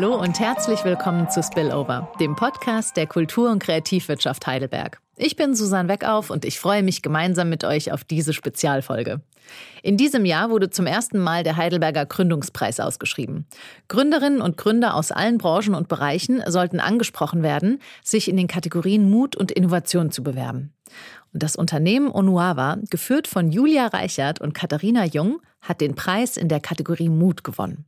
Hallo und herzlich willkommen zu Spillover, dem Podcast der Kultur- und Kreativwirtschaft Heidelberg. Ich bin Susanne Weckauf und ich freue mich gemeinsam mit euch auf diese Spezialfolge. In diesem Jahr wurde zum ersten Mal der Heidelberger Gründungspreis ausgeschrieben. Gründerinnen und Gründer aus allen Branchen und Bereichen sollten angesprochen werden, sich in den Kategorien Mut und Innovation zu bewerben. Und das Unternehmen Onuava, geführt von Julia Reichert und Katharina Jung, hat den Preis in der Kategorie Mut gewonnen.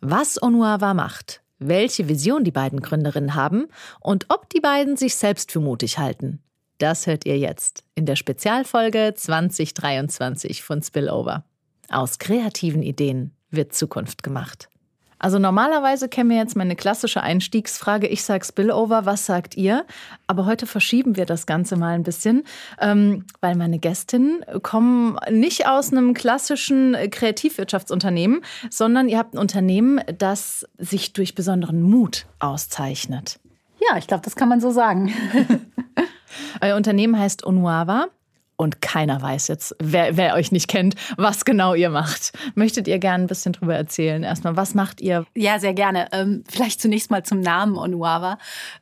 Was Onuava macht, welche Vision die beiden Gründerinnen haben und ob die beiden sich selbst für mutig halten. Das hört ihr jetzt in der Spezialfolge 2023 von Spillover. Aus kreativen Ideen wird Zukunft gemacht. Also normalerweise kennen wir jetzt meine klassische Einstiegsfrage. Ich sage Spillover, was sagt ihr? Aber heute verschieben wir das Ganze mal ein bisschen, ähm, weil meine Gästinnen kommen nicht aus einem klassischen Kreativwirtschaftsunternehmen, sondern ihr habt ein Unternehmen, das sich durch besonderen Mut auszeichnet. Ja, ich glaube, das kann man so sagen. Euer Unternehmen heißt Onuava und keiner weiß jetzt, wer, wer, euch nicht kennt, was genau ihr macht. Möchtet ihr gerne ein bisschen drüber erzählen? Erstmal, was macht ihr? Ja, sehr gerne. Ähm, vielleicht zunächst mal zum Namen Onuava.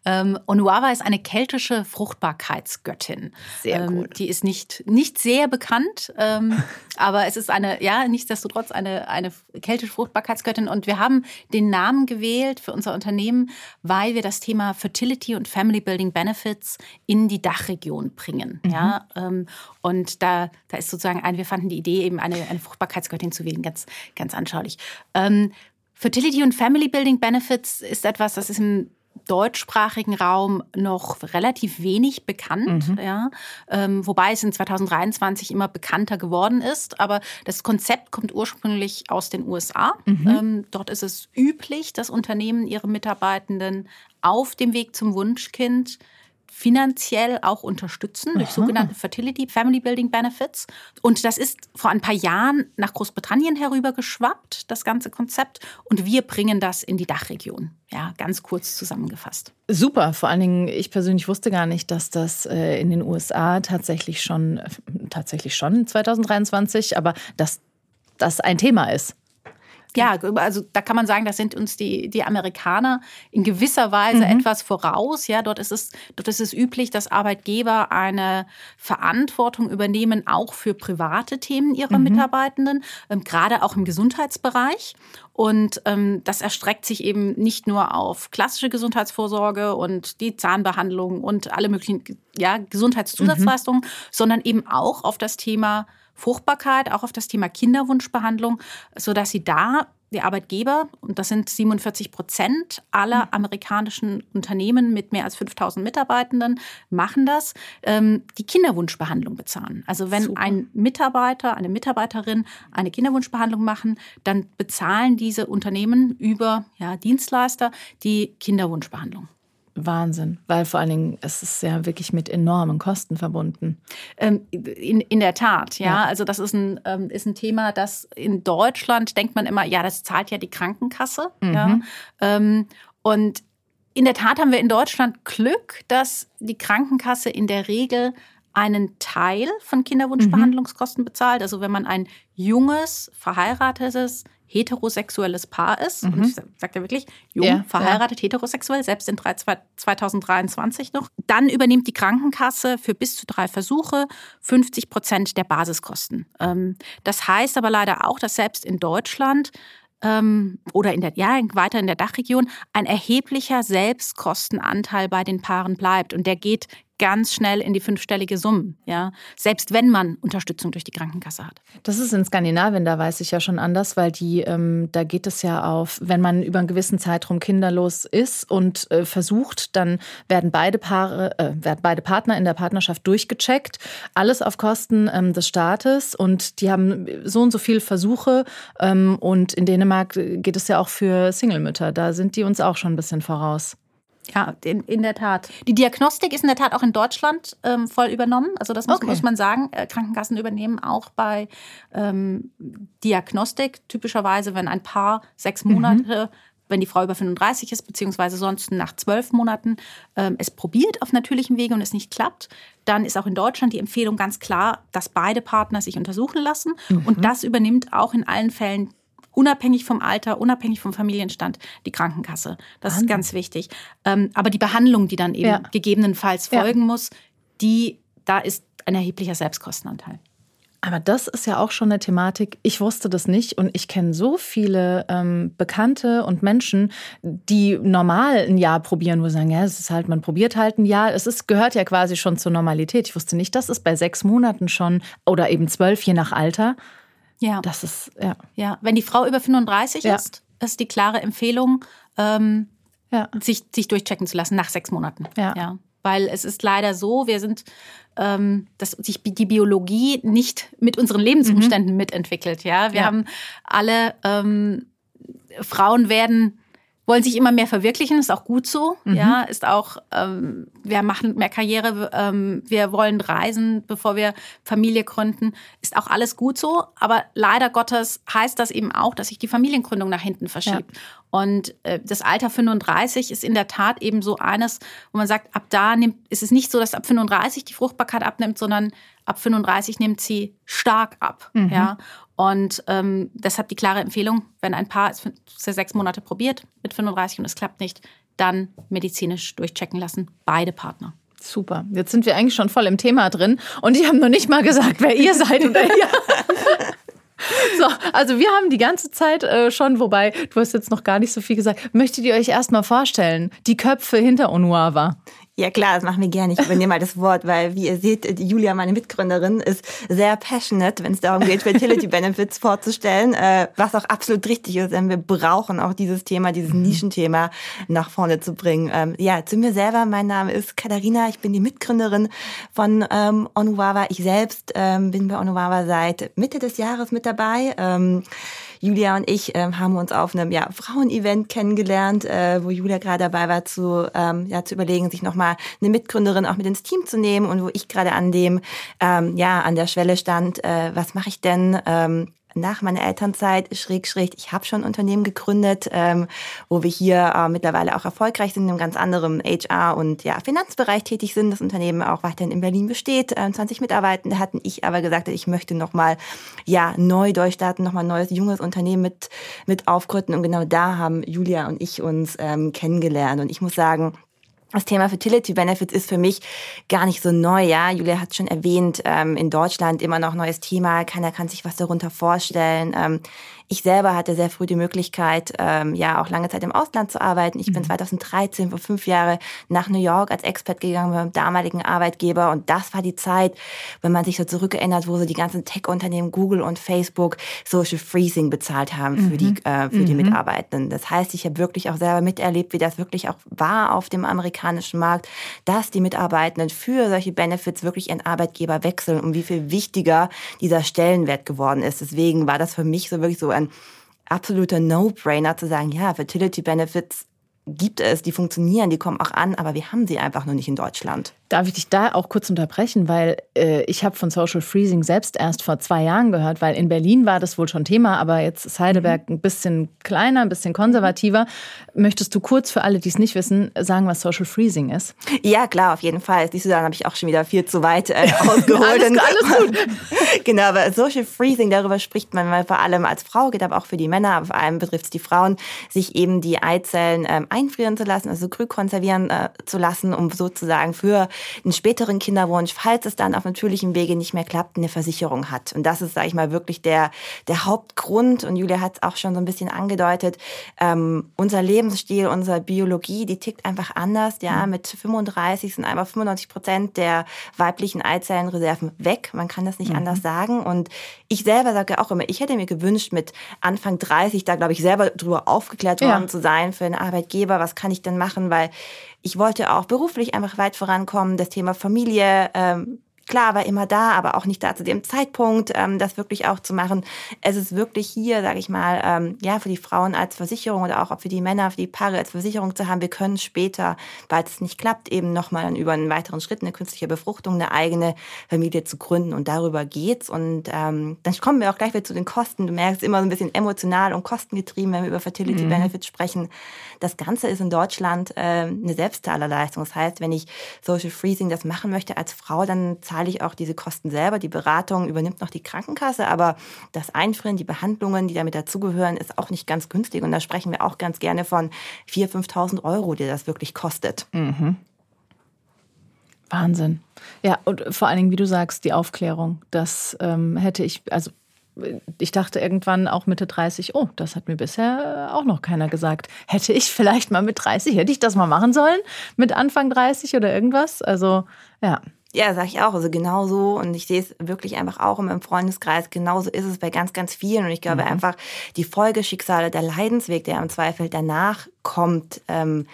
Ähm, Onuava ist eine keltische Fruchtbarkeitsgöttin. Sehr ähm, gut. Die ist nicht, nicht sehr bekannt, ähm, aber es ist eine, ja, nichtsdestotrotz eine, eine keltische Fruchtbarkeitsgöttin. Und wir haben den Namen gewählt für unser Unternehmen, weil wir das Thema Fertility und Family Building Benefits in die Dachregion bringen. Mhm. Ja, ähm, und da, da ist sozusagen ein, wir fanden die Idee, eben eine, eine Fruchtbarkeitsgöttin zu wählen, ganz, ganz anschaulich. Ähm, Fertility und Family Building Benefits ist etwas, das ist im deutschsprachigen Raum noch relativ wenig bekannt, mhm. ja, ähm, wobei es in 2023 immer bekannter geworden ist. Aber das Konzept kommt ursprünglich aus den USA. Mhm. Ähm, dort ist es üblich, dass Unternehmen ihre Mitarbeitenden auf dem Weg zum Wunschkind finanziell auch unterstützen durch Aha. sogenannte Fertility Family Building Benefits. Und das ist vor ein paar Jahren nach Großbritannien herübergeschwappt, das ganze Konzept. Und wir bringen das in die Dachregion. Ja, ganz kurz zusammengefasst. Super. Vor allen Dingen, ich persönlich wusste gar nicht, dass das äh, in den USA tatsächlich schon, äh, tatsächlich schon 2023, aber dass das ein Thema ist. Ja, also da kann man sagen, das sind uns die, die Amerikaner in gewisser Weise mhm. etwas voraus. Ja, dort ist es, dort ist es üblich, dass Arbeitgeber eine Verantwortung übernehmen, auch für private Themen ihrer mhm. Mitarbeitenden, ähm, gerade auch im Gesundheitsbereich. Und ähm, das erstreckt sich eben nicht nur auf klassische Gesundheitsvorsorge und die Zahnbehandlung und alle möglichen ja, Gesundheitszusatzleistungen, mhm. sondern eben auch auf das Thema Fruchtbarkeit, auch auf das Thema Kinderwunschbehandlung, sodass sie da die Arbeitgeber, und das sind 47 Prozent aller mhm. amerikanischen Unternehmen mit mehr als 5000 Mitarbeitenden, machen das, ähm, die Kinderwunschbehandlung bezahlen. Also wenn Super. ein Mitarbeiter, eine Mitarbeiterin eine Kinderwunschbehandlung machen, dann bezahlen diese Unternehmen über ja, Dienstleister die Kinderwunschbehandlung. Wahnsinn, weil vor allen Dingen es ist ja wirklich mit enormen Kosten verbunden. Ähm, in, in der Tat, ja. ja. Also das ist ein, ähm, ist ein Thema, das in Deutschland denkt man immer, ja, das zahlt ja die Krankenkasse. Mhm. Ja. Ähm, und in der Tat haben wir in Deutschland Glück, dass die Krankenkasse in der Regel einen Teil von Kinderwunschbehandlungskosten mhm. bezahlt. Also wenn man ein junges, verheiratetes, heterosexuelles Paar ist, mhm. und ich sage ja wirklich jung, ja, verheiratet, ja. heterosexuell, selbst in 2023 noch, dann übernimmt die Krankenkasse für bis zu drei Versuche 50 Prozent der Basiskosten. Ähm, das heißt aber leider auch, dass selbst in Deutschland ähm, oder in der, ja, weiter in der Dachregion ein erheblicher Selbstkostenanteil bei den Paaren bleibt. Und der geht ganz schnell in die fünfstellige Summen, ja, selbst wenn man Unterstützung durch die Krankenkasse hat. Das ist in Skandinavien, da weiß ich ja schon anders, weil die, ähm, da geht es ja auf, wenn man über einen gewissen Zeitraum kinderlos ist und äh, versucht, dann werden beide Paare, äh, werden beide Partner in der Partnerschaft durchgecheckt, alles auf Kosten ähm, des Staates und die haben so und so viele Versuche ähm, und in Dänemark geht es ja auch für Singlemütter, da sind die uns auch schon ein bisschen voraus. Ja, in, in der Tat. Die Diagnostik ist in der Tat auch in Deutschland ähm, voll übernommen. Also das muss, okay. muss man sagen. Äh, Krankenkassen übernehmen auch bei ähm, Diagnostik typischerweise, wenn ein Paar sechs Monate mhm wenn die Frau über 35 ist, beziehungsweise sonst nach zwölf Monaten ähm, es probiert auf natürlichem Wege und es nicht klappt, dann ist auch in Deutschland die Empfehlung ganz klar, dass beide Partner sich untersuchen lassen. Mhm. Und das übernimmt auch in allen Fällen unabhängig vom Alter, unabhängig vom Familienstand, die Krankenkasse. Das Wahnsinn. ist ganz wichtig. Ähm, aber die Behandlung, die dann eben ja. gegebenenfalls folgen ja. muss, die, da ist ein erheblicher Selbstkostenanteil. Aber das ist ja auch schon eine Thematik. Ich wusste das nicht und ich kenne so viele ähm, Bekannte und Menschen, die normal ein Jahr probieren, wo sie sagen, ja, es ist halt, man probiert halt ein Jahr. Es ist, gehört ja quasi schon zur Normalität. Ich wusste nicht, dass es bei sechs Monaten schon oder eben zwölf, je nach Alter. Ja. Das ist, ja. Ja, wenn die Frau über 35 ja. ist, ist die klare Empfehlung, ähm, ja. sich, sich durchchecken zu lassen nach sechs Monaten. Ja. ja. Weil es ist leider so, wir sind ähm, dass sich die Biologie nicht mit unseren Lebensumständen mhm. mitentwickelt. Ja, wir ja. haben alle ähm, Frauen werden wollen sich immer mehr verwirklichen, ist auch gut so. Mhm. Ja, ist auch, ähm, wir machen mehr Karriere, ähm, wir wollen reisen, bevor wir Familie gründen, ist auch alles gut so. Aber leider Gottes heißt das eben auch, dass sich die Familiengründung nach hinten verschiebt. Ja. Und äh, das Alter 35 ist in der Tat eben so eines, wo man sagt, ab da nimmt, ist es nicht so, dass ab 35 die Fruchtbarkeit abnimmt, sondern ab 35 nimmt sie stark ab. Mhm. Ja. Und ähm, deshalb die klare Empfehlung, wenn ein Paar es für sechs Monate probiert mit 35 und es klappt nicht, dann medizinisch durchchecken lassen, beide Partner. Super. Jetzt sind wir eigentlich schon voll im Thema drin und die haben noch nicht mal gesagt, wer ihr seid oder ihr. So, also wir haben die ganze Zeit äh, schon, wobei du hast jetzt noch gar nicht so viel gesagt. Möchtet ihr euch erstmal vorstellen, die Köpfe hinter Onuava? Ja klar, das machen wir gerne. Ich übernehme mal das Wort, weil wie ihr seht, Julia, meine Mitgründerin, ist sehr passionate, wenn es darum geht, Fertility Benefits vorzustellen, äh, was auch absolut richtig ist, denn wir brauchen auch dieses Thema, dieses mhm. Nischenthema nach vorne zu bringen. Ähm, ja, zu mir selber, mein Name ist Katharina, ich bin die Mitgründerin von ähm, Onuwawa. Ich selbst ähm, bin bei Onuwawa seit Mitte des Jahres mit dabei. Ähm, Julia und ich ähm, haben uns auf einem ja, Frauenevent kennengelernt, äh, wo Julia gerade dabei war, zu, ähm, ja, zu überlegen, sich nochmal eine Mitgründerin auch mit ins Team zu nehmen und wo ich gerade an dem, ähm, ja, an der Schwelle stand, äh, was mache ich denn? Ähm, nach meiner Elternzeit, schräg, schräg, ich habe schon ein Unternehmen gegründet, ähm, wo wir hier äh, mittlerweile auch erfolgreich sind, in einem ganz anderen HR- und ja, Finanzbereich tätig sind. Das Unternehmen auch weiterhin in Berlin besteht, äh, 20 Mitarbeitende hatten. Ich aber gesagt, ich möchte nochmal ja, neu durchstarten, nochmal ein neues, junges Unternehmen mit, mit aufgründen. Und genau da haben Julia und ich uns ähm, kennengelernt. Und ich muss sagen, das Thema Fertility Benefits ist für mich gar nicht so neu. Ja, Julia hat schon erwähnt, ähm, in Deutschland immer noch neues Thema. Keiner kann sich was darunter vorstellen. Ich selber hatte sehr früh die Möglichkeit, ähm, ja auch lange Zeit im Ausland zu arbeiten. Ich bin 2013 mhm. vor fünf Jahren nach New York als Expert gegangen meinem damaligen Arbeitgeber und das war die Zeit, wenn man sich so zurückerinnert, wo so die ganzen Tech-Unternehmen Google und Facebook Social Freezing bezahlt haben für mhm. die äh, für mhm. die Mitarbeitenden. Das heißt, ich habe wirklich auch selber miterlebt, wie das wirklich auch war auf dem amerikanischen Markt, dass die Mitarbeitenden für solche Benefits wirklich ihren Arbeitgeber wechseln und wie viel wichtiger dieser Stellenwert geworden ist. Deswegen war das für mich so wirklich so ein absoluter No-Brainer zu sagen, ja, Fertility Benefits gibt es, die funktionieren, die kommen auch an, aber wir haben sie einfach nur nicht in Deutschland. Darf ich dich da auch kurz unterbrechen, weil äh, ich habe von Social Freezing selbst erst vor zwei Jahren gehört, weil in Berlin war das wohl schon Thema, aber jetzt ist Heidelberg mhm. ein bisschen kleiner, ein bisschen konservativer. Möchtest du kurz für alle, die es nicht wissen, sagen, was Social Freezing ist? Ja, klar, auf jeden Fall. Siehst du, dann habe ich auch schon wieder viel zu weit äh, ausgeholt. alles, alles gut. genau, aber Social Freezing, darüber spricht man vor allem als Frau, geht aber auch für die Männer, aber vor allem betrifft es die Frauen, sich eben die Eizellen ähm, einfrieren zu lassen, also grün konservieren äh, zu lassen, um sozusagen für einen späteren Kinderwunsch, falls es dann auf natürlichem Wege nicht mehr klappt, eine Versicherung hat. Und das ist, sage ich mal, wirklich der, der Hauptgrund. Und Julia hat es auch schon so ein bisschen angedeutet. Ähm, unser Lebensstil, unsere Biologie, die tickt einfach anders. Ja, mhm. mit 35 sind einmal 95 Prozent der weiblichen Eizellenreserven weg. Man kann das nicht mhm. anders sagen. Und ich selber sage auch immer, ich hätte mir gewünscht, mit Anfang 30 da, glaube ich, selber drüber aufgeklärt worden ja. zu sein für einen Arbeitgeber. Was kann ich denn machen? Weil ich wollte auch beruflich einfach weit vorankommen. Das Thema Familie ähm, klar, war immer da, aber auch nicht da zu dem Zeitpunkt, ähm, das wirklich auch zu machen. Es ist wirklich hier, sage ich mal, ähm, ja, für die Frauen als Versicherung oder auch für die Männer, für die Paare als Versicherung zu haben. Wir können später, weil es nicht klappt, eben nochmal über einen weiteren Schritt, eine künstliche Befruchtung, eine eigene Familie zu gründen. Und darüber geht's. Und ähm, dann kommen wir auch gleich wieder zu den Kosten. Du merkst immer so ein bisschen emotional und kostengetrieben, wenn wir über Fertility mhm. Benefits sprechen. Das Ganze ist in Deutschland äh, eine Selbstzahlerleistung. Das heißt, wenn ich Social Freezing das machen möchte als Frau, dann zahle freilich auch diese Kosten selber. Die Beratung übernimmt noch die Krankenkasse, aber das Einfrieren, die Behandlungen, die damit dazugehören, ist auch nicht ganz günstig. Und da sprechen wir auch ganz gerne von 4.000, 5.000 Euro, die das wirklich kostet. Mhm. Wahnsinn. Ja, und vor allen Dingen, wie du sagst, die Aufklärung. Das ähm, hätte ich, also ich dachte irgendwann auch Mitte 30, oh, das hat mir bisher auch noch keiner gesagt. Hätte ich vielleicht mal mit 30, hätte ich das mal machen sollen? Mit Anfang 30 oder irgendwas? Also, ja. Ja, sag ich auch. Also genauso. Und ich sehe es wirklich einfach auch in meinem Freundeskreis. Genauso ist es bei ganz, ganz vielen. Und ich glaube mhm. einfach, die Folgeschicksale, der Leidensweg, der im Zweifel danach kommt, ähm,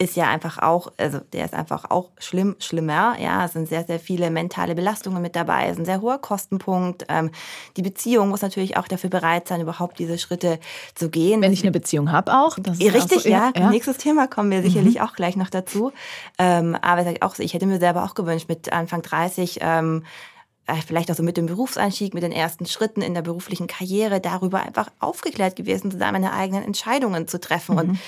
ist ja einfach auch, also der ist einfach auch schlimm, schlimmer. Ja, es sind sehr, sehr viele mentale Belastungen mit dabei, es ist ein sehr hoher Kostenpunkt. Ähm, die Beziehung muss natürlich auch dafür bereit sein, überhaupt diese Schritte zu gehen. Wenn ich eine Beziehung habe auch. Das ist Richtig, so, ja, ja. Nächstes Thema kommen wir sicherlich mhm. auch gleich noch dazu. Ähm, aber ich, auch, ich hätte mir selber auch gewünscht, mit Anfang 30 ähm, äh, vielleicht auch so mit dem Berufseinstieg, mit den ersten Schritten in der beruflichen Karriere, darüber einfach aufgeklärt gewesen zu sein, meine eigenen Entscheidungen zu treffen. Mhm. Und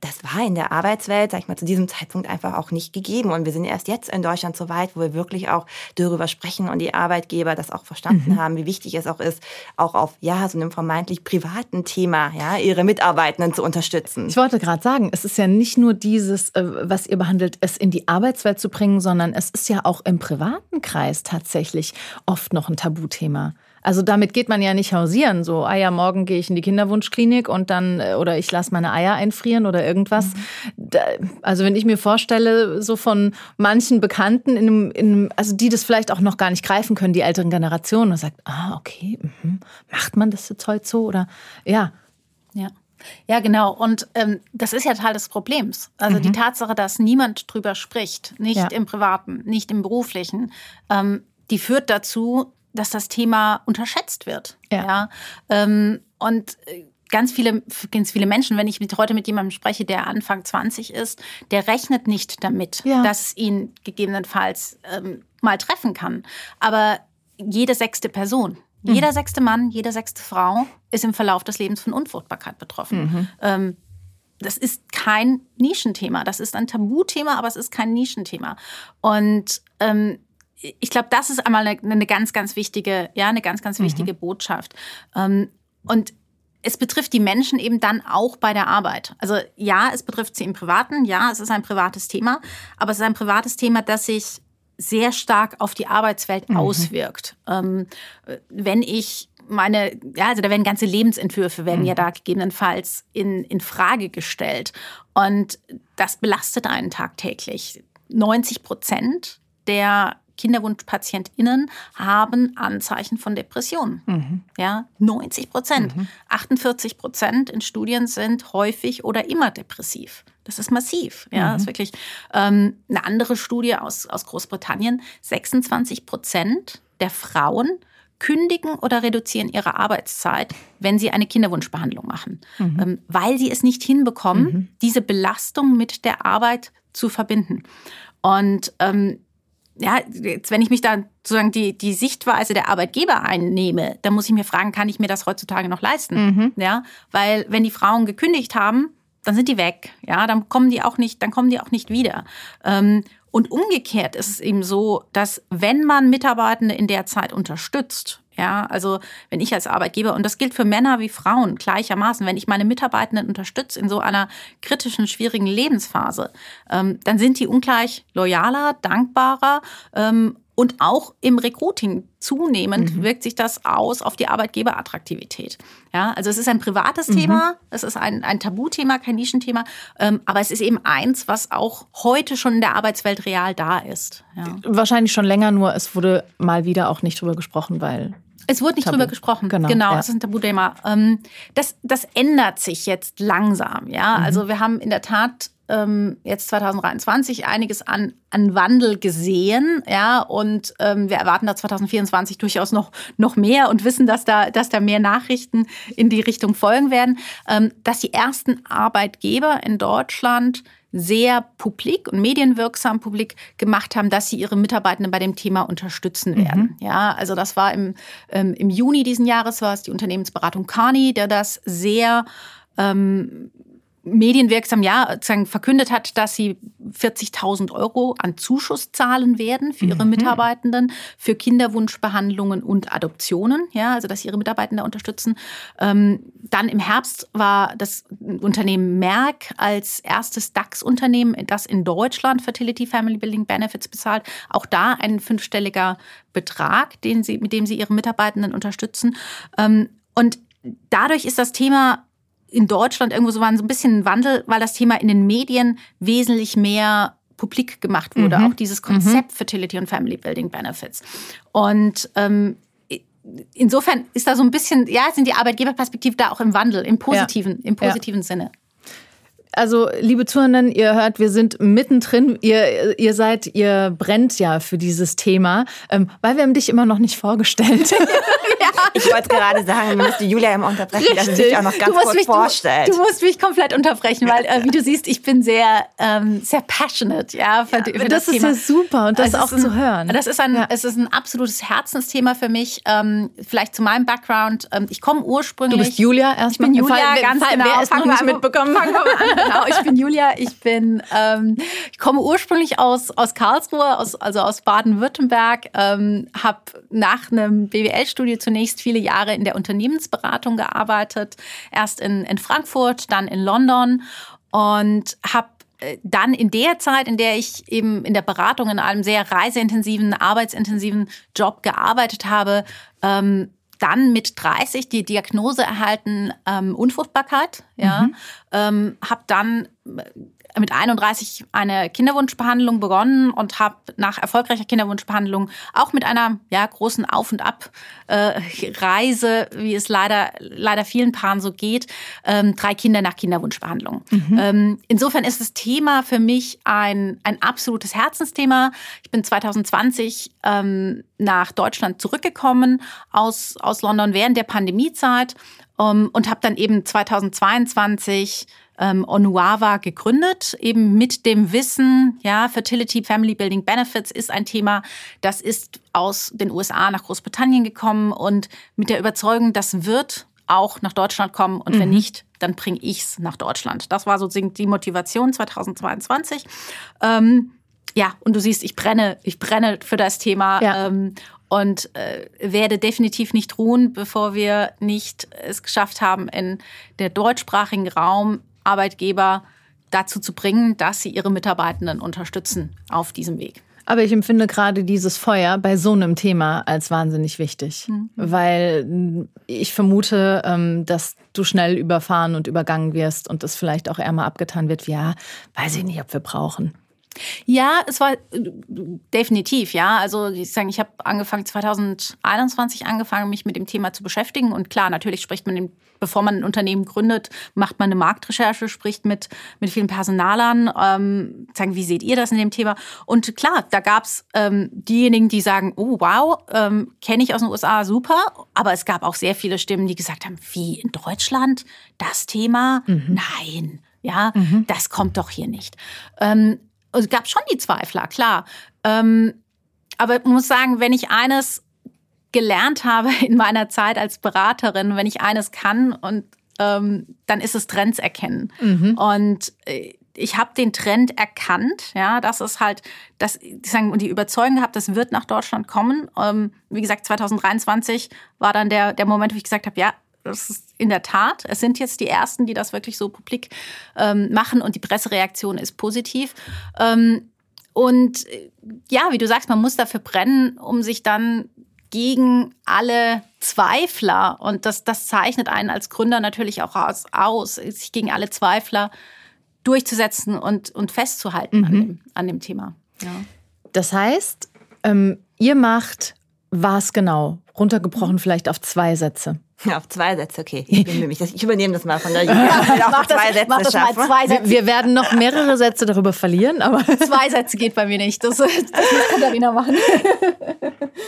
das war in der Arbeitswelt, sag ich mal, zu diesem Zeitpunkt einfach auch nicht gegeben. Und wir sind erst jetzt in Deutschland so weit, wo wir wirklich auch darüber sprechen und die Arbeitgeber das auch verstanden mhm. haben, wie wichtig es auch ist, auch auf, ja, so einem vermeintlich privaten Thema, ja, ihre Mitarbeitenden zu unterstützen. Ich wollte gerade sagen, es ist ja nicht nur dieses, äh, was ihr behandelt, es in die Arbeitswelt zu bringen, sondern es ist ja auch im privaten Kreis tatsächlich oft noch ein Tabuthema. Also damit geht man ja nicht hausieren. So, ah ja, morgen gehe ich in die Kinderwunschklinik und dann, äh, oder ich lasse meine Eier einfrieren oder irgendwas. Mhm. also wenn ich mir vorstelle, so von manchen Bekannten, in einem, in einem, also die das vielleicht auch noch gar nicht greifen können, die älteren Generationen, und sagt, ah, okay, mh, macht man das jetzt heute so? Oder ja. Ja. Ja, genau. Und ähm, das ist ja Teil des Problems. Also mhm. die Tatsache, dass niemand drüber spricht, nicht ja. im Privaten, nicht im Beruflichen, ähm, die führt dazu, dass das Thema unterschätzt wird. Ja. ja? Ähm, und äh, ganz viele, ganz viele Menschen, wenn ich mit, heute mit jemandem spreche, der Anfang 20 ist, der rechnet nicht damit, ja. dass es ihn gegebenenfalls ähm, mal treffen kann. Aber jede sechste Person, mhm. jeder sechste Mann, jede sechste Frau ist im Verlauf des Lebens von Unfruchtbarkeit betroffen. Mhm. Ähm, das ist kein Nischenthema. Das ist ein Tabuthema, aber es ist kein Nischenthema. Und ähm, ich glaube, das ist einmal eine, eine, ganz, ganz wichtige, ja, eine ganz, ganz wichtige mhm. Botschaft. Ähm, und es betrifft die Menschen eben dann auch bei der Arbeit. Also ja, es betrifft sie im Privaten, ja, es ist ein privates Thema, aber es ist ein privates Thema, das sich sehr stark auf die Arbeitswelt mhm. auswirkt. Ähm, wenn ich meine, ja, also da werden ganze Lebensentwürfe werden mhm. ja da gegebenenfalls in, in Frage gestellt. Und das belastet einen tagtäglich. 90 Prozent der KinderwunschpatientInnen haben Anzeichen von Depressionen. Mhm. Ja, 90 Prozent. Mhm. 48 Prozent in Studien sind häufig oder immer depressiv. Das ist massiv. Ja, mhm. das ist wirklich ähm, eine andere Studie aus, aus Großbritannien. 26 Prozent der Frauen kündigen oder reduzieren ihre Arbeitszeit, wenn sie eine Kinderwunschbehandlung machen, mhm. ähm, weil sie es nicht hinbekommen, mhm. diese Belastung mit der Arbeit zu verbinden. Und ähm, ja, jetzt, wenn ich mich da sozusagen die, die Sichtweise der Arbeitgeber einnehme, dann muss ich mir fragen, kann ich mir das heutzutage noch leisten? Mhm. Ja, weil wenn die Frauen gekündigt haben, dann sind die weg. Ja, dann kommen die auch nicht, dann kommen die auch nicht wieder. Ähm, und umgekehrt ist es eben so, dass wenn man Mitarbeitende in der Zeit unterstützt, ja, also wenn ich als Arbeitgeber, und das gilt für Männer wie Frauen gleichermaßen, wenn ich meine Mitarbeitenden unterstütze in so einer kritischen, schwierigen Lebensphase, ähm, dann sind die ungleich loyaler, dankbarer ähm, und auch im Recruiting zunehmend mhm. wirkt sich das aus auf die Arbeitgeberattraktivität. Ja, also es ist ein privates mhm. Thema, es ist ein, ein Tabuthema, kein Nischenthema, ähm, aber es ist eben eins, was auch heute schon in der Arbeitswelt real da ist. Ja. Wahrscheinlich schon länger, nur es wurde mal wieder auch nicht drüber gesprochen, weil es wurde nicht Tabu. drüber gesprochen. Genau, genau ja. das ist ein Tabuthema. Ähm, das, das ändert sich jetzt langsam. Ja, mhm. also wir haben in der Tat ähm, jetzt 2023 einiges an, an Wandel gesehen, ja, und ähm, wir erwarten da 2024 durchaus noch, noch mehr und wissen, dass da, dass da mehr Nachrichten in die Richtung folgen werden, ähm, dass die ersten Arbeitgeber in Deutschland sehr publik und medienwirksam publik gemacht haben, dass sie ihre Mitarbeitenden bei dem Thema unterstützen werden. Mhm. Ja, also das war im, ähm, im Juni diesen Jahres war es die Unternehmensberatung Carney, der das sehr ähm, medienwirksam ja verkündet hat, dass sie 40.000 Euro an Zuschuss zahlen werden für ihre mhm. Mitarbeitenden für Kinderwunschbehandlungen und Adoptionen, ja, also dass sie ihre Mitarbeitenden unterstützen. Ähm, dann im Herbst war das Unternehmen Merck als erstes DAX-Unternehmen, das in Deutschland Fertility Family Building Benefits bezahlt, auch da ein fünfstelliger Betrag, den sie, mit dem sie ihre Mitarbeitenden unterstützen. Ähm, und dadurch ist das Thema in Deutschland irgendwo so war so ein bisschen ein Wandel, weil das Thema in den Medien wesentlich mehr publik gemacht wurde, mhm. auch dieses Konzept mhm. Fertility und Family Building Benefits. Und ähm, insofern ist da so ein bisschen, ja, sind die Arbeitgeberperspektive da auch im Wandel, im positiven, ja. im positiven ja. Sinne. Also, liebe Zuhörenden, ihr hört, wir sind mittendrin. Ihr, ihr seid, ihr brennt ja für dieses Thema, ähm, weil wir haben dich immer noch nicht vorgestellt. ja. Ich wollte gerade sagen, du musst die Julia immer unterbrechen, Richtig. dass sie sich auch noch ganz kurz mich, vorstellt. Du, du, musst mich komplett unterbrechen, weil, äh, wie du siehst, ich bin sehr, ähm, sehr passionate, ja, für, ja, für das, das Thema. Ist ja super und das also auch ein, zu hören. Das ist ein, ja. es ist ein absolutes Herzensthema für mich. Ähm, vielleicht zu meinem Background. Ähm, ich komme ursprünglich. Du bist Julia erstmal. Ich bin Julia, Fall, ganz Fall, genau. Wer ist noch nicht mitbekommen? Fangen wir an genau, ich bin Julia. Ich bin, ähm, ich komme ursprünglich aus, aus Karlsruhe, aus, also aus Baden-Württemberg, ähm, habe nach einem BWL-Studio zunächst viele Jahre in der Unternehmensberatung gearbeitet. Erst in, in Frankfurt, dann in London und habe äh, dann in der Zeit, in der ich eben in der Beratung in einem sehr reiseintensiven, arbeitsintensiven Job gearbeitet habe, ähm, dann mit 30 die Diagnose erhalten ähm, Unfruchtbarkeit. Ja, mhm. ähm, habe dann mit 31 eine Kinderwunschbehandlung begonnen und habe nach erfolgreicher Kinderwunschbehandlung auch mit einer ja, großen Auf- und Ab-Reise, äh, wie es leider, leider vielen Paaren so geht, ähm, drei Kinder nach Kinderwunschbehandlung. Mhm. Ähm, insofern ist das Thema für mich ein, ein absolutes Herzensthema. Ich bin 2020 ähm, nach Deutschland zurückgekommen aus, aus London während der Pandemiezeit um, und habe dann eben 2022 ähm, Onuava gegründet, eben mit dem Wissen, ja, Fertility, Family Building Benefits ist ein Thema, das ist aus den USA nach Großbritannien gekommen und mit der Überzeugung, das wird auch nach Deutschland kommen und mhm. wenn nicht, dann bringe ich es nach Deutschland. Das war sozusagen die Motivation 2022. Ähm, ja, und du siehst, ich brenne, ich brenne für das Thema ja. ähm, und äh, werde definitiv nicht ruhen, bevor wir nicht es geschafft haben, in der deutschsprachigen Raum Arbeitgeber dazu zu bringen, dass sie ihre Mitarbeitenden unterstützen auf diesem Weg. Aber ich empfinde gerade dieses Feuer bei so einem Thema als wahnsinnig wichtig, mhm. weil ich vermute, ähm, dass du schnell überfahren und übergangen wirst und es vielleicht auch eher mal abgetan wird, wie, ja, weiß ich nicht, ob wir brauchen. Ja, es war äh, definitiv, ja. Also ich sagen, ich habe angefangen 2021 angefangen, mich mit dem Thema zu beschäftigen und klar, natürlich spricht man, bevor man ein Unternehmen gründet, macht man eine Marktrecherche, spricht mit mit vielen Personalern, ähm, sagen, wie seht ihr das in dem Thema? Und klar, da gab's ähm, diejenigen, die sagen, oh wow, ähm, kenne ich aus den USA, super. Aber es gab auch sehr viele Stimmen, die gesagt haben, wie in Deutschland das Thema? Mhm. Nein. Ja, mhm. das kommt doch hier nicht. Ähm, es gab schon die Zweifler, klar. Ähm, aber ich muss sagen, wenn ich eines gelernt habe in meiner Zeit als Beraterin, wenn ich eines kann und ähm, dann ist es Trends erkennen. Mhm. Und äh, ich habe den Trend erkannt, ja, das ist halt, das, sagen, und die Überzeugung gehabt, das wird nach Deutschland kommen. Ähm, wie gesagt, 2023 war dann der, der Moment, wo ich gesagt habe, ja, das ist in der Tat. Es sind jetzt die ersten, die das wirklich so publik ähm, machen und die Pressereaktion ist positiv. Ähm, und äh, ja, wie du sagst, man muss dafür brennen, um sich dann gegen alle Zweifler, und das, das zeichnet einen als Gründer natürlich auch aus, aus sich gegen alle Zweifler durchzusetzen und, und festzuhalten mhm. an, dem, an dem Thema. Ja. Das heißt, ähm, ihr macht was genau? Runtergebrochen vielleicht auf zwei Sätze. Ja, auf zwei Sätze, okay. Ich bemühe mich. Ich übernehme das mal von der Julia. mach das, zwei Sätze mach das mal zwei Sätze. Wir, wir, werden noch mehrere Sätze darüber verlieren, aber. Zwei Sätze geht bei mir nicht. Das, das muss Katharina machen.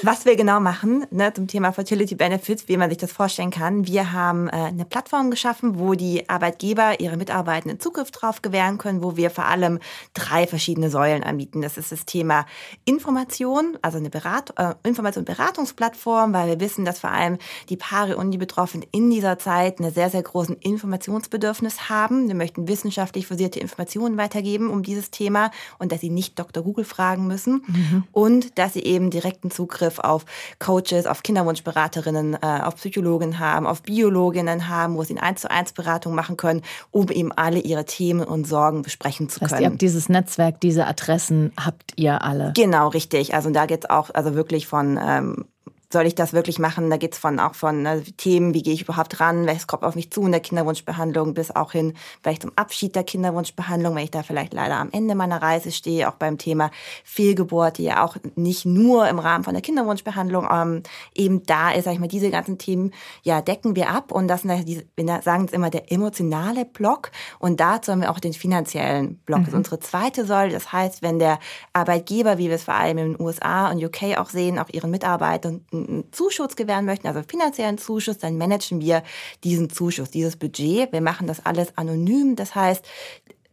Was wir genau machen ne, zum Thema Fertility Benefits, wie man sich das vorstellen kann. Wir haben äh, eine Plattform geschaffen, wo die Arbeitgeber ihre Mitarbeitenden Zugriff drauf gewähren können, wo wir vor allem drei verschiedene Säulen anbieten. Das ist das Thema Information, also eine Berat äh, Information- und Beratungsplattform, weil wir wissen, dass vor allem die Paare und die Betroffenen in dieser Zeit einen sehr, sehr großen Informationsbedürfnis haben. Wir möchten wissenschaftlich versierte Informationen weitergeben um dieses Thema und dass sie nicht Dr. Google fragen müssen mhm. und dass sie eben direkten Zugriff auf Coaches, auf Kinderwunschberaterinnen, äh, auf Psychologen haben, auf Biologinnen haben, wo sie eine 1 zu 1 Beratung machen können, um eben alle ihre Themen und Sorgen besprechen zu können. Heißt, ihr habt dieses Netzwerk, diese Adressen habt ihr alle. Genau, richtig. Also da geht es auch also wirklich von ähm, soll ich das wirklich machen? Da geht's von auch von äh, Themen, wie gehe ich überhaupt ran, welches kommt auf mich zu in der Kinderwunschbehandlung, bis auch hin vielleicht zum Abschied der Kinderwunschbehandlung, wenn ich da vielleicht leider am Ende meiner Reise stehe, auch beim Thema Fehlgeburt, die ja auch nicht nur im Rahmen von der Kinderwunschbehandlung ähm, eben da ist, sag ich mal, diese ganzen Themen ja decken wir ab und das sind diese, wir sagen es immer der emotionale Block und dazu haben wir auch den finanziellen Block. Mhm. Das ist unsere zweite Säule. Das heißt, wenn der Arbeitgeber, wie wir es vor allem in den USA und UK auch sehen, auch ihren Mitarbeitern einen Zuschuss gewähren möchten, also finanziellen Zuschuss, dann managen wir diesen Zuschuss, dieses Budget. Wir machen das alles anonym. Das heißt,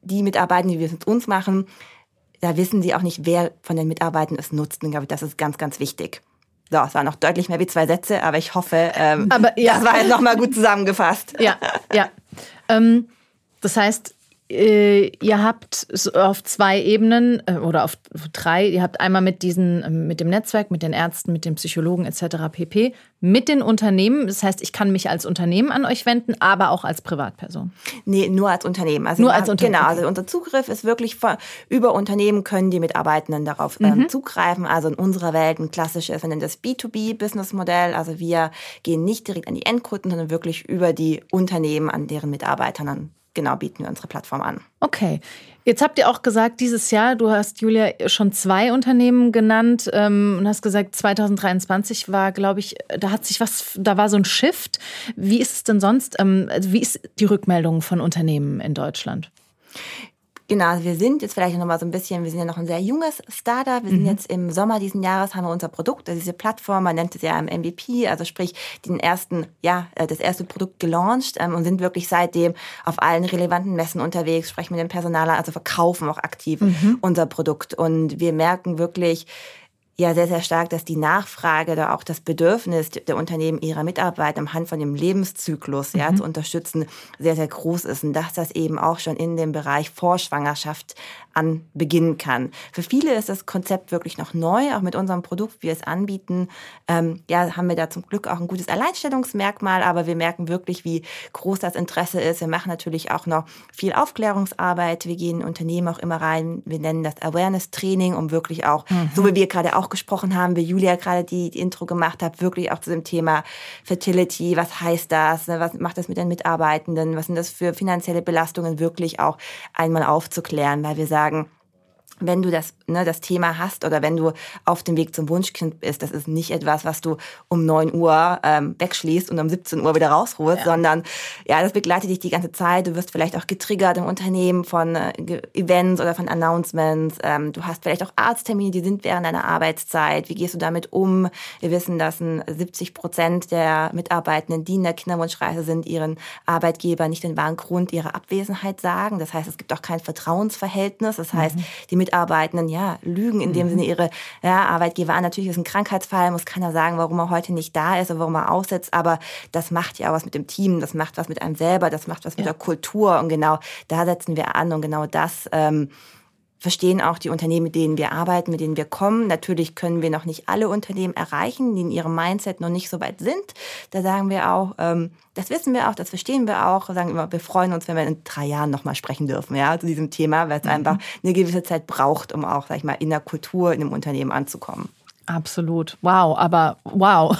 die Mitarbeiter, die wir mit uns machen, da wissen sie auch nicht, wer von den Mitarbeitern es nutzt. Und ich glaube, das ist ganz, ganz wichtig. So, es waren noch deutlich mehr wie zwei Sätze, aber ich hoffe, ähm, aber, ja. das war jetzt nochmal gut zusammengefasst. Ja, ja. Ähm, das heißt, äh, ihr habt auf zwei Ebenen äh, oder auf drei, ihr habt einmal mit diesen, ähm, mit dem Netzwerk, mit den Ärzten, mit den Psychologen etc. pp, mit den Unternehmen. Das heißt, ich kann mich als Unternehmen an euch wenden, aber auch als Privatperson. Nee, nur als Unternehmen. Also nur als Unternehmen. Genau, also unser Zugriff ist wirklich über Unternehmen können die Mitarbeitenden darauf ähm, mhm. zugreifen. Also in unserer Welt ein klassisches, wir nennen das B2B-Business-Modell. Also wir gehen nicht direkt an die Endkunden, sondern wirklich über die Unternehmen an deren Mitarbeitern genau bieten wir unsere Plattform an. Okay. Jetzt habt ihr auch gesagt, dieses Jahr, du hast Julia schon zwei Unternehmen genannt ähm, und hast gesagt, 2023 war, glaube ich, da hat sich was, da war so ein Shift. Wie ist es denn sonst? Ähm, wie ist die Rückmeldung von Unternehmen in Deutschland? Genau, also wir sind jetzt vielleicht noch mal so ein bisschen, wir sind ja noch ein sehr junges Startup. Wir sind mhm. jetzt im Sommer diesen Jahres haben wir unser Produkt, also diese Plattform, man nennt es ja MVP, also sprich den ersten, ja, äh, das erste Produkt gelauncht ähm, und sind wirklich seitdem auf allen relevanten Messen unterwegs, sprechen mit dem Personal, also verkaufen auch aktiv mhm. unser Produkt. Und wir merken wirklich, ja sehr, sehr stark, dass die Nachfrage oder auch das Bedürfnis der Unternehmen ihrer Mitarbeiter am Hand von dem Lebenszyklus ja, mhm. zu unterstützen sehr, sehr groß ist und dass das eben auch schon in dem Bereich Vorschwangerschaft an beginnen kann. Für viele ist das Konzept wirklich noch neu, auch mit unserem Produkt, wie wir es anbieten. Ähm, ja, haben wir da zum Glück auch ein gutes Alleinstellungsmerkmal, aber wir merken wirklich, wie groß das Interesse ist. Wir machen natürlich auch noch viel Aufklärungsarbeit. Wir gehen in Unternehmen auch immer rein. Wir nennen das Awareness-Training, um wirklich auch, mhm. so wie wir gerade auch gesprochen haben, wie Julia gerade die, die Intro gemacht hat, wirklich auch zu dem Thema Fertility. Was heißt das? Was macht das mit den Mitarbeitenden? Was sind das für finanzielle Belastungen? Wirklich auch einmal aufzuklären, weil wir sagen, wenn du das, ne, das Thema hast oder wenn du auf dem Weg zum Wunschkind bist, das ist nicht etwas, was du um 9 Uhr ähm, wegschließt und um 17 Uhr wieder rausholst, ja. sondern ja, das begleitet dich die ganze Zeit. Du wirst vielleicht auch getriggert im Unternehmen von äh, Events oder von Announcements. Ähm, du hast vielleicht auch Arzttermine, die sind während deiner Arbeitszeit. Wie gehst du damit um? Wir wissen, dass 70 Prozent der Mitarbeitenden, die in der Kinderwunschreise sind, ihren Arbeitgeber nicht den wahren Grund ihrer Abwesenheit sagen. Das heißt, es gibt auch kein Vertrauensverhältnis. Das heißt, mhm. die Mitarbeitenden ja lügen in dem mhm. Sinne ihre ja, Arbeitgeber an. Natürlich ist ein Krankheitsfall, muss keiner sagen, warum er heute nicht da ist oder warum er aussetzt, aber das macht ja auch was mit dem Team, das macht was mit einem selber, das macht was mit ja. der Kultur und genau da setzen wir an und genau das ähm, verstehen auch die Unternehmen, mit denen wir arbeiten, mit denen wir kommen. Natürlich können wir noch nicht alle Unternehmen erreichen, die in ihrem Mindset noch nicht so weit sind. Da sagen wir auch, ähm, das wissen wir auch, das verstehen wir auch, sagen immer, wir freuen uns, wenn wir in drei Jahren nochmal sprechen dürfen, ja, zu diesem Thema, weil es mhm. einfach eine gewisse Zeit braucht, um auch, sag ich mal, in der Kultur, in einem Unternehmen anzukommen. Absolut. Wow, aber wow.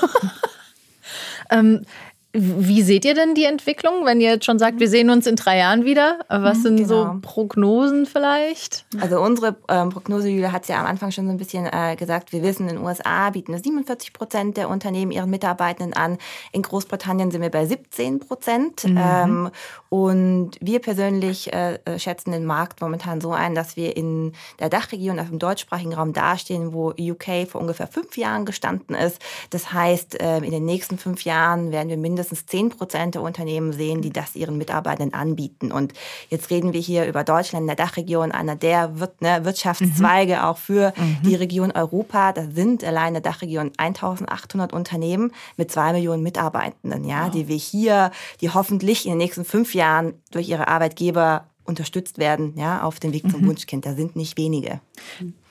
ähm, Wie seht ihr denn die Entwicklung, wenn ihr jetzt schon sagt, wir sehen uns in drei Jahren wieder? Was sind genau. so Prognosen vielleicht? Also unsere ähm, Prognose, Julia hat es ja am Anfang schon so ein bisschen äh, gesagt, wir wissen, in den USA bieten es 47 Prozent der Unternehmen ihren Mitarbeitenden an. In Großbritannien sind wir bei 17 Prozent. Mhm. Ähm, und wir persönlich äh, äh, schätzen den Markt momentan so ein, dass wir in der Dachregion, also im deutschsprachigen Raum dastehen, wo UK vor ungefähr fünf Jahren gestanden ist. Das heißt, äh, in den nächsten fünf Jahren werden wir mindestens mindestens 10 Prozent der Unternehmen sehen, die das ihren Mitarbeitern anbieten. Und jetzt reden wir hier über Deutschland, der Dachregion, einer der ne, Wirtschaftszweige mhm. auch für mhm. die Region Europa. Da sind allein der Dachregion 1800 Unternehmen mit zwei Millionen Mitarbeitenden, ja, wow. die wir hier, die hoffentlich in den nächsten fünf Jahren durch ihre Arbeitgeber unterstützt werden, ja, auf dem Weg zum mhm. Wunschkind. Da sind nicht wenige.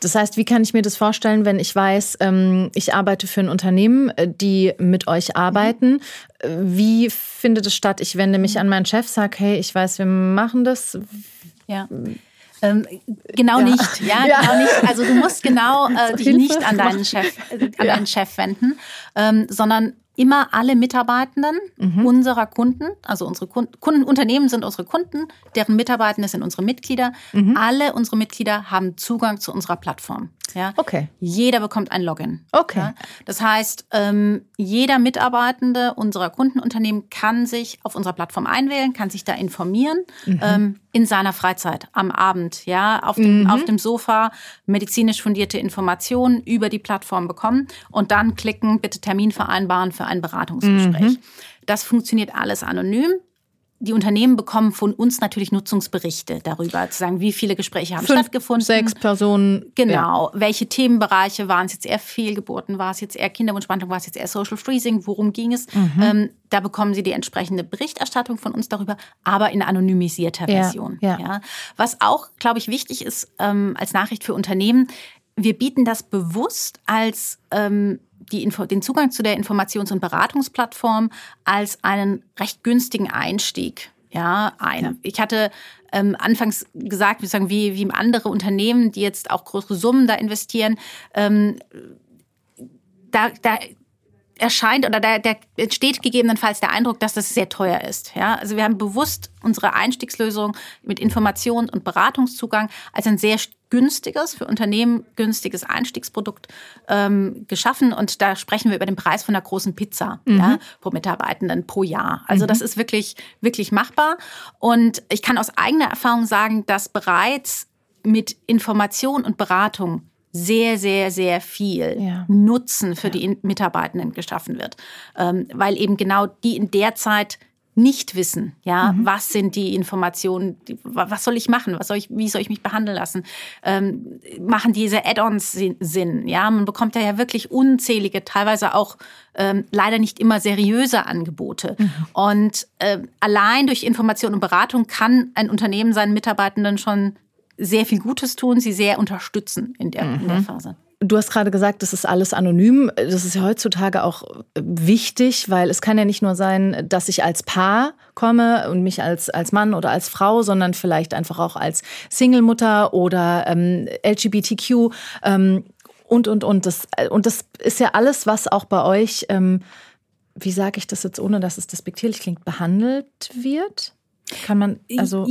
Das heißt, wie kann ich mir das vorstellen, wenn ich weiß, ähm, ich arbeite für ein Unternehmen, äh, die mit euch arbeiten? Äh, wie findet es statt? Ich wende mich an meinen Chef, sage, hey, ich weiß, wir machen das. Ja. Ähm, genau ja. nicht, ja, ja, genau nicht. Also du musst genau äh, dich nicht an deinen Chef, äh, an ja. deinen Chef wenden, ähm, sondern immer alle Mitarbeitenden mhm. unserer Kunden, also unsere Kunden, Kundenunternehmen sind unsere Kunden, deren Mitarbeitende sind unsere Mitglieder. Mhm. Alle unsere Mitglieder haben Zugang zu unserer Plattform. Ja? Okay. Jeder bekommt ein Login. Okay. Ja? Das heißt, ähm, jeder Mitarbeitende unserer Kundenunternehmen kann sich auf unserer Plattform einwählen, kann sich da informieren mhm. ähm, in seiner Freizeit am Abend, ja, auf dem, mhm. auf dem Sofa medizinisch fundierte Informationen über die Plattform bekommen und dann klicken, bitte Termin vereinbaren für ein Beratungsgespräch. Mhm. Das funktioniert alles anonym die Unternehmen bekommen von uns natürlich Nutzungsberichte darüber, zu sagen, wie viele Gespräche haben Fünf, stattgefunden. Sechs Personen. Genau. Ja. Welche Themenbereiche waren es jetzt eher Fehlgeburten? War es jetzt eher Kinderwunschbehandlung? War es jetzt eher Social Freezing? Worum ging es? Mhm. Ähm, da bekommen Sie die entsprechende Berichterstattung von uns darüber, aber in anonymisierter Version. Ja, ja. ja. Was auch, glaube ich, wichtig ist ähm, als Nachricht für Unternehmen, wir bieten das bewusst als ähm, die Info den Zugang zu der Informations- und Beratungsplattform als einen recht günstigen Einstieg. Ja, ein. Ja. Ich hatte ähm, anfangs gesagt, wir sagen, wie, wie andere Unternehmen, die jetzt auch größere Summen da investieren, ähm, da, da erscheint oder da, da entsteht gegebenenfalls der Eindruck, dass das sehr teuer ist. Ja, also wir haben bewusst unsere Einstiegslösung mit Information und Beratungszugang als ein sehr günstiges, für Unternehmen günstiges Einstiegsprodukt ähm, geschaffen. Und da sprechen wir über den Preis von einer großen Pizza mhm. ja, pro Mitarbeitenden pro Jahr. Also mhm. das ist wirklich, wirklich machbar. Und ich kann aus eigener Erfahrung sagen, dass bereits mit Information und Beratung sehr, sehr, sehr viel ja. Nutzen für ja. die Mitarbeitenden geschaffen wird. Ähm, weil eben genau die in der Zeit nicht wissen, ja, mhm. was sind die Informationen, was soll ich machen, was soll ich, wie soll ich mich behandeln lassen, ähm, machen diese Add-ons Sinn, ja, man bekommt ja, ja wirklich unzählige, teilweise auch ähm, leider nicht immer seriöse Angebote mhm. und äh, allein durch Information und Beratung kann ein Unternehmen seinen Mitarbeitenden schon sehr viel Gutes tun, sie sehr unterstützen in der, mhm. in der mhm. Phase. Du hast gerade gesagt, das ist alles anonym. Das ist ja heutzutage auch wichtig, weil es kann ja nicht nur sein, dass ich als Paar komme und mich als, als Mann oder als Frau, sondern vielleicht einfach auch als Single-Mutter oder ähm, LGBTQ ähm, und, und, und. Das, und das ist ja alles, was auch bei euch, ähm, wie sage ich das jetzt, ohne dass es despektierlich klingt, behandelt wird? Kann man, also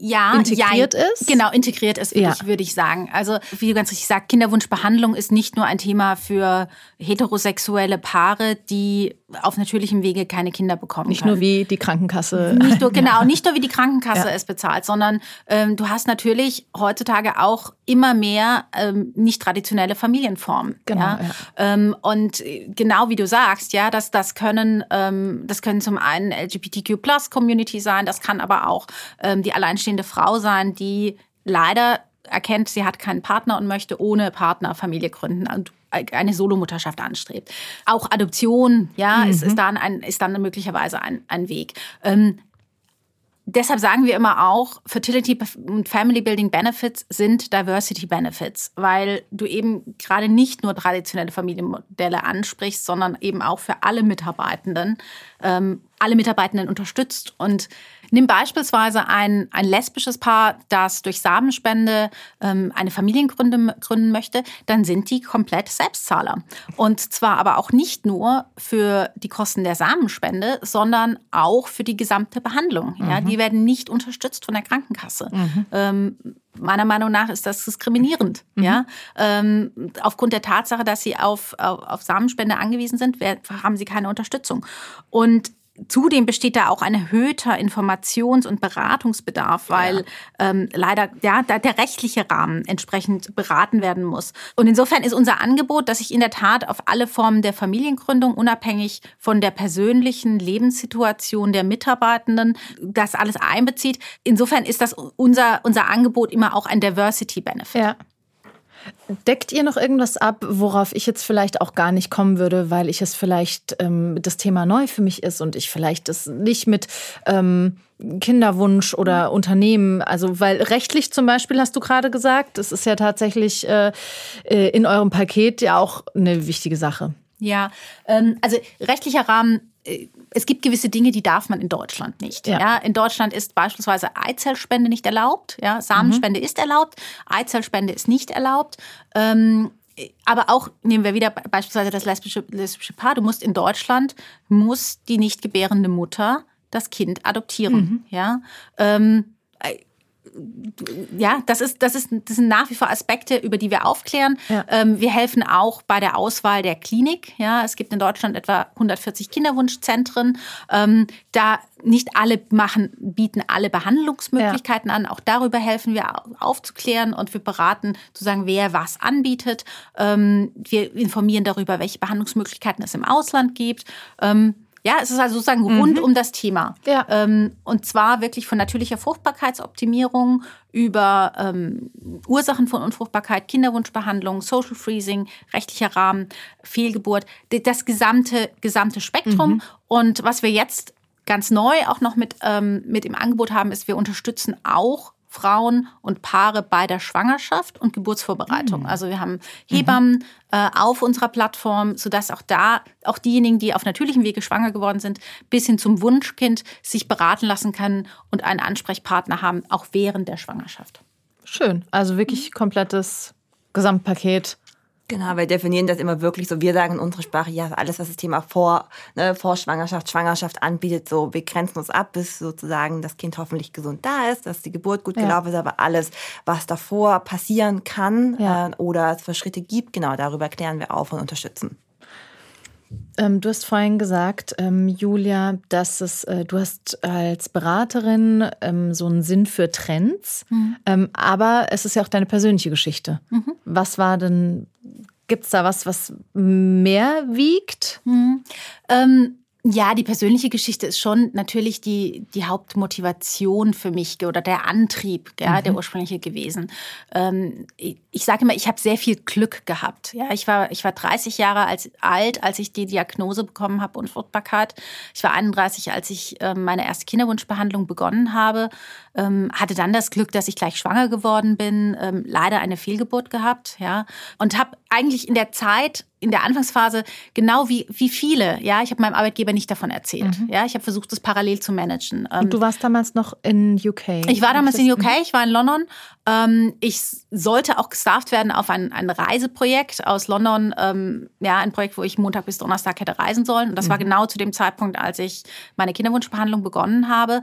ja, integriert ja, ist? Genau, integriert ist, wirklich, ja. würde ich sagen. Also, wie du ganz richtig sagst, Kinderwunschbehandlung ist nicht nur ein Thema für heterosexuelle Paare, die auf natürlichem Wege keine Kinder bekommen Nicht können. nur wie die Krankenkasse. Nicht nur, genau, nicht nur wie die Krankenkasse ja. es bezahlt, sondern ähm, du hast natürlich heutzutage auch immer mehr ähm, nicht traditionelle Familienformen. Genau. Ja? ja. Ähm, und genau wie du sagst, ja, das, das können, ähm, das können zum einen LGBTQ Plus Community sein, das kann aber auch ähm, die alleinstehende Frau sein, die leider erkennt, sie hat keinen Partner und möchte ohne Partner Familie gründen und eine Solomutterschaft anstrebt. Auch Adoption, ja, mhm. ist, ist, dann ein, ist dann möglicherweise ein, ein Weg. Ähm, deshalb sagen wir immer auch, Fertility und Family Building Benefits sind Diversity Benefits, weil du eben gerade nicht nur traditionelle Familienmodelle ansprichst, sondern eben auch für alle Mitarbeitenden ähm, alle Mitarbeitenden unterstützt. Und nimm beispielsweise ein, ein lesbisches Paar, das durch Samenspende ähm, eine Familie gründen, gründen möchte, dann sind die komplett Selbstzahler. Und zwar aber auch nicht nur für die Kosten der Samenspende, sondern auch für die gesamte Behandlung. Mhm. Ja, die werden nicht unterstützt von der Krankenkasse. Mhm. Ähm, meiner Meinung nach ist das diskriminierend. Mhm. Ja? Ähm, aufgrund der Tatsache, dass sie auf, auf, auf Samenspende angewiesen sind, haben sie keine Unterstützung. Und Zudem besteht da auch ein erhöhter Informations- und Beratungsbedarf, weil ja. ähm, leider ja, der rechtliche Rahmen entsprechend beraten werden muss. Und insofern ist unser Angebot, dass sich in der Tat auf alle Formen der Familiengründung, unabhängig von der persönlichen Lebenssituation der Mitarbeitenden, das alles einbezieht. Insofern ist das unser, unser Angebot immer auch ein Diversity-Benefit. Ja. Deckt ihr noch irgendwas ab, worauf ich jetzt vielleicht auch gar nicht kommen würde, weil ich es vielleicht ähm, das Thema neu für mich ist und ich vielleicht das nicht mit ähm, Kinderwunsch oder Unternehmen, also weil rechtlich zum Beispiel hast du gerade gesagt, das ist ja tatsächlich äh, äh in eurem Paket ja auch eine wichtige Sache. Ja, ähm, also rechtlicher Rahmen äh, es gibt gewisse Dinge, die darf man in Deutschland nicht. Ja. ja in Deutschland ist beispielsweise Eizellspende nicht erlaubt. Ja, Samenspende mhm. ist erlaubt, Eizellspende ist nicht erlaubt. Ähm, aber auch nehmen wir wieder beispielsweise das lesbische, lesbische Paar. Du musst in Deutschland muss die nicht gebärende Mutter das Kind adoptieren. Mhm. Ja. Ähm, ja, das ist, das ist, das sind nach wie vor Aspekte, über die wir aufklären. Ja. Ähm, wir helfen auch bei der Auswahl der Klinik. Ja, es gibt in Deutschland etwa 140 Kinderwunschzentren. Ähm, da nicht alle machen, bieten alle Behandlungsmöglichkeiten ja. an. Auch darüber helfen wir aufzuklären und wir beraten zu sagen, wer was anbietet. Ähm, wir informieren darüber, welche Behandlungsmöglichkeiten es im Ausland gibt. Ja, es ist also sozusagen mhm. rund um das Thema. Ja. Ähm, und zwar wirklich von natürlicher Fruchtbarkeitsoptimierung über ähm, Ursachen von Unfruchtbarkeit, Kinderwunschbehandlung, Social Freezing, rechtlicher Rahmen, Fehlgeburt, das gesamte, gesamte Spektrum. Mhm. Und was wir jetzt ganz neu auch noch mit, ähm, mit im Angebot haben, ist, wir unterstützen auch Frauen und Paare bei der Schwangerschaft und Geburtsvorbereitung. Mhm. Also wir haben Hebammen mhm. äh, auf unserer Plattform, sodass auch da, auch diejenigen, die auf natürlichem Wege schwanger geworden sind, bis hin zum Wunschkind sich beraten lassen können und einen Ansprechpartner haben, auch während der Schwangerschaft. Schön. Also wirklich komplettes Gesamtpaket. Genau, wir definieren das immer wirklich so. Wir sagen in unserer Sprache, ja, alles, was das Thema vor, ne, vor Schwangerschaft, Schwangerschaft anbietet, so, wir grenzen uns ab, bis sozusagen das Kind hoffentlich gesund da ist, dass die Geburt gut ja. gelaufen ist, aber alles, was davor passieren kann ja. äh, oder es für Schritte gibt, genau, darüber klären wir auf und unterstützen. Ähm, du hast vorhin gesagt, ähm, Julia, dass es, äh, du hast als Beraterin ähm, so einen Sinn für Trends, mhm. Ähm, aber es ist ja auch deine persönliche Geschichte. Mhm. Was war denn, gibt es da was, was mehr wiegt? Mhm. Ja, die persönliche Geschichte ist schon natürlich die, die Hauptmotivation für mich oder der Antrieb, ja, mhm. der ursprüngliche gewesen. Ähm, ich, ich sage immer, ich habe sehr viel Glück gehabt. Ja, ich war, ich war 30 Jahre als, alt, als ich die Diagnose bekommen habe, Unfruchtbarkeit. Ich war 31, als ich äh, meine erste Kinderwunschbehandlung begonnen habe. Ähm, hatte dann das Glück, dass ich gleich schwanger geworden bin, ähm, leider eine Fehlgeburt gehabt, ja, und habe eigentlich in der Zeit in der Anfangsphase genau wie, wie viele. Ja, ich habe meinem Arbeitgeber nicht davon erzählt. Mhm. Ja, ich habe versucht, das parallel zu managen. Und du ähm, warst damals noch in UK? Ich war damals in UK, ich war in London. Ähm, ich sollte auch gestafft werden auf ein, ein Reiseprojekt aus London. Ähm, ja, ein Projekt, wo ich Montag bis Donnerstag hätte reisen sollen. Und das mhm. war genau zu dem Zeitpunkt, als ich meine Kinderwunschbehandlung begonnen habe.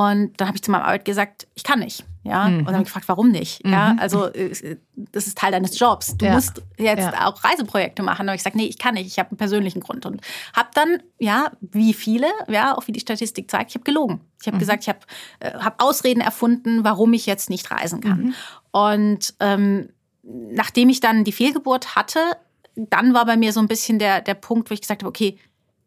Und dann habe ich zu meinem Arbeitgeber gesagt, ich kann nicht. Ja, mhm. und dann habe ich gefragt, warum nicht? Mhm. Ja, also äh, das ist Teil deines Jobs. Du ja. musst jetzt ja. auch Reiseprojekte machen. Und ich gesagt, nee, ich kann nicht. Ich habe einen persönlichen Grund und habe dann, ja, wie viele, ja, auch wie die Statistik zeigt, ich habe gelogen. Ich habe mhm. gesagt, ich habe äh, hab Ausreden erfunden, warum ich jetzt nicht reisen kann. Mhm. Und ähm, nachdem ich dann die Fehlgeburt hatte, dann war bei mir so ein bisschen der, der Punkt, wo ich gesagt habe, okay,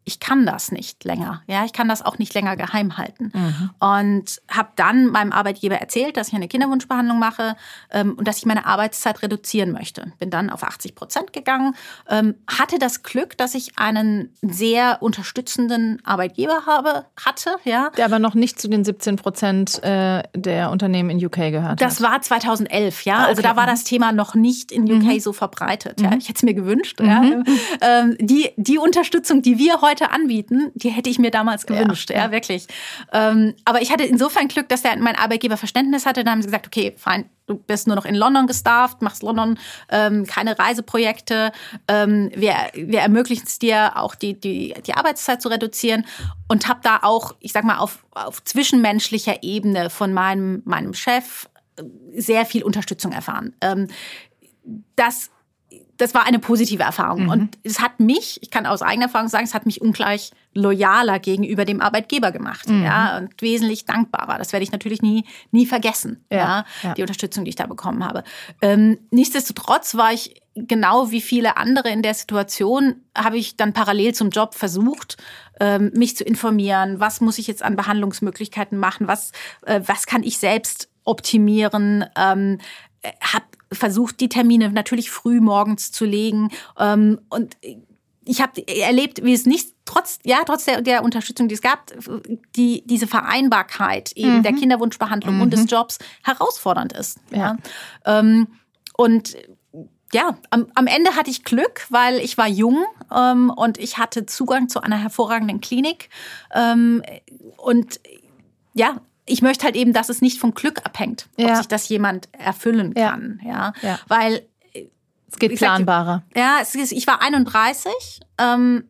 ich kann das nicht länger. Ja, ich kann das auch nicht länger geheim halten. Mhm. Und habe dann meinem Arbeitgeber erzählt, dass ich eine Kinderwunschbehandlung mache ähm, und dass ich meine Arbeitszeit reduzieren möchte. Bin dann auf 80 Prozent gegangen, ähm, hatte das Glück, dass ich einen sehr unterstützenden Arbeitgeber habe, hatte. Ja. Der aber noch nicht zu den 17 Prozent äh, der Unternehmen in UK gehört. Das war 2011, ja. Ah, okay. Also da war das Thema noch nicht in UK mhm. so verbreitet. Ja. Mhm. Ich hätte es mir gewünscht. Ja. Mhm. Ähm, die, die Unterstützung, die wir heute heute anbieten, die hätte ich mir damals gewünscht, ja, ja, wirklich. Ähm, aber ich hatte insofern Glück, dass der, mein Arbeitgeber Verständnis hatte. Dann haben sie gesagt, okay, fein, du bist nur noch in London gestafft, machst London, ähm, keine Reiseprojekte. Ähm, wir, wir ermöglichen es dir auch die, die, die Arbeitszeit zu reduzieren und habe da auch, ich sag mal, auf, auf zwischenmenschlicher Ebene von meinem, meinem Chef äh, sehr viel Unterstützung erfahren. Ähm, das das war eine positive Erfahrung. Mhm. Und es hat mich, ich kann aus eigener Erfahrung sagen, es hat mich ungleich loyaler gegenüber dem Arbeitgeber gemacht. Mhm. Ja, und wesentlich dankbarer. Das werde ich natürlich nie, nie vergessen. Ja, ja, ja. die Unterstützung, die ich da bekommen habe. Ähm, nichtsdestotrotz war ich genau wie viele andere in der Situation, habe ich dann parallel zum Job versucht, ähm, mich zu informieren. Was muss ich jetzt an Behandlungsmöglichkeiten machen? Was, äh, was kann ich selbst optimieren? Ähm, habe versucht, die Termine natürlich früh morgens zu legen. Ähm, und ich habe erlebt, wie es nicht trotz ja trotz der, der Unterstützung, die es gab, die diese Vereinbarkeit eben mhm. der Kinderwunschbehandlung mhm. und des mhm. Jobs herausfordernd ist. Ja. ja. Ähm, und ja, am, am Ende hatte ich Glück, weil ich war jung ähm, und ich hatte Zugang zu einer hervorragenden Klinik ähm, und ja, ich möchte halt eben, dass es nicht vom Glück abhängt, ja. ob sich das jemand erfüllen kann. Ja, ja. weil es geht planbarer. Sag, ja, ist, ich war 31. Ähm,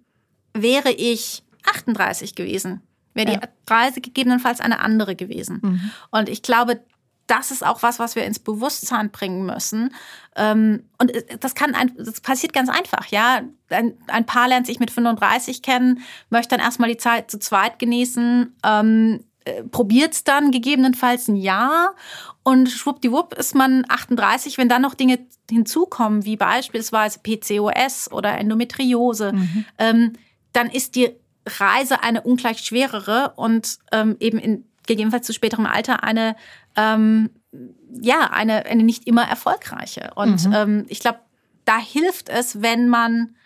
wäre ich 38 gewesen, wäre ja. die Reise gegebenenfalls eine andere gewesen. Mhm. Und ich glaube, das ist auch was, was wir ins Bewusstsein bringen müssen. Ähm, und das kann, ein, das passiert ganz einfach, ja. Ein, ein Paar lernt sich mit 35 kennen, möchte dann erstmal die Zeit zu zweit genießen, ähm, äh, probiert es dann gegebenenfalls ein Jahr und schwuppdiwupp ist man 38, wenn dann noch Dinge hinzukommen, wie beispielsweise PCOS oder Endometriose, mhm. ähm, dann ist die Reise eine ungleich schwerere und ähm, eben in gegebenenfalls zu späterem Alter eine ähm, ja eine, eine nicht immer erfolgreiche. Und mhm. ähm, ich glaube, da hilft es, wenn man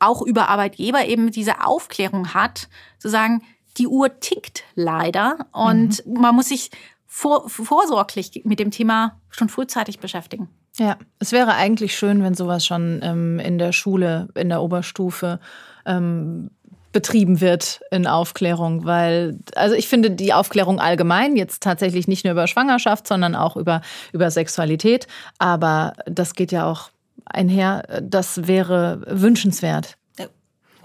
auch über Arbeitgeber eben diese Aufklärung hat, zu sagen, die Uhr tickt leider und mhm. man muss sich vor, vorsorglich mit dem Thema schon frühzeitig beschäftigen. Ja, es wäre eigentlich schön, wenn sowas schon ähm, in der Schule, in der Oberstufe ähm, betrieben wird in Aufklärung, weil, also ich finde die Aufklärung allgemein, jetzt tatsächlich nicht nur über Schwangerschaft, sondern auch über, über Sexualität, aber das geht ja auch einher, das wäre wünschenswert.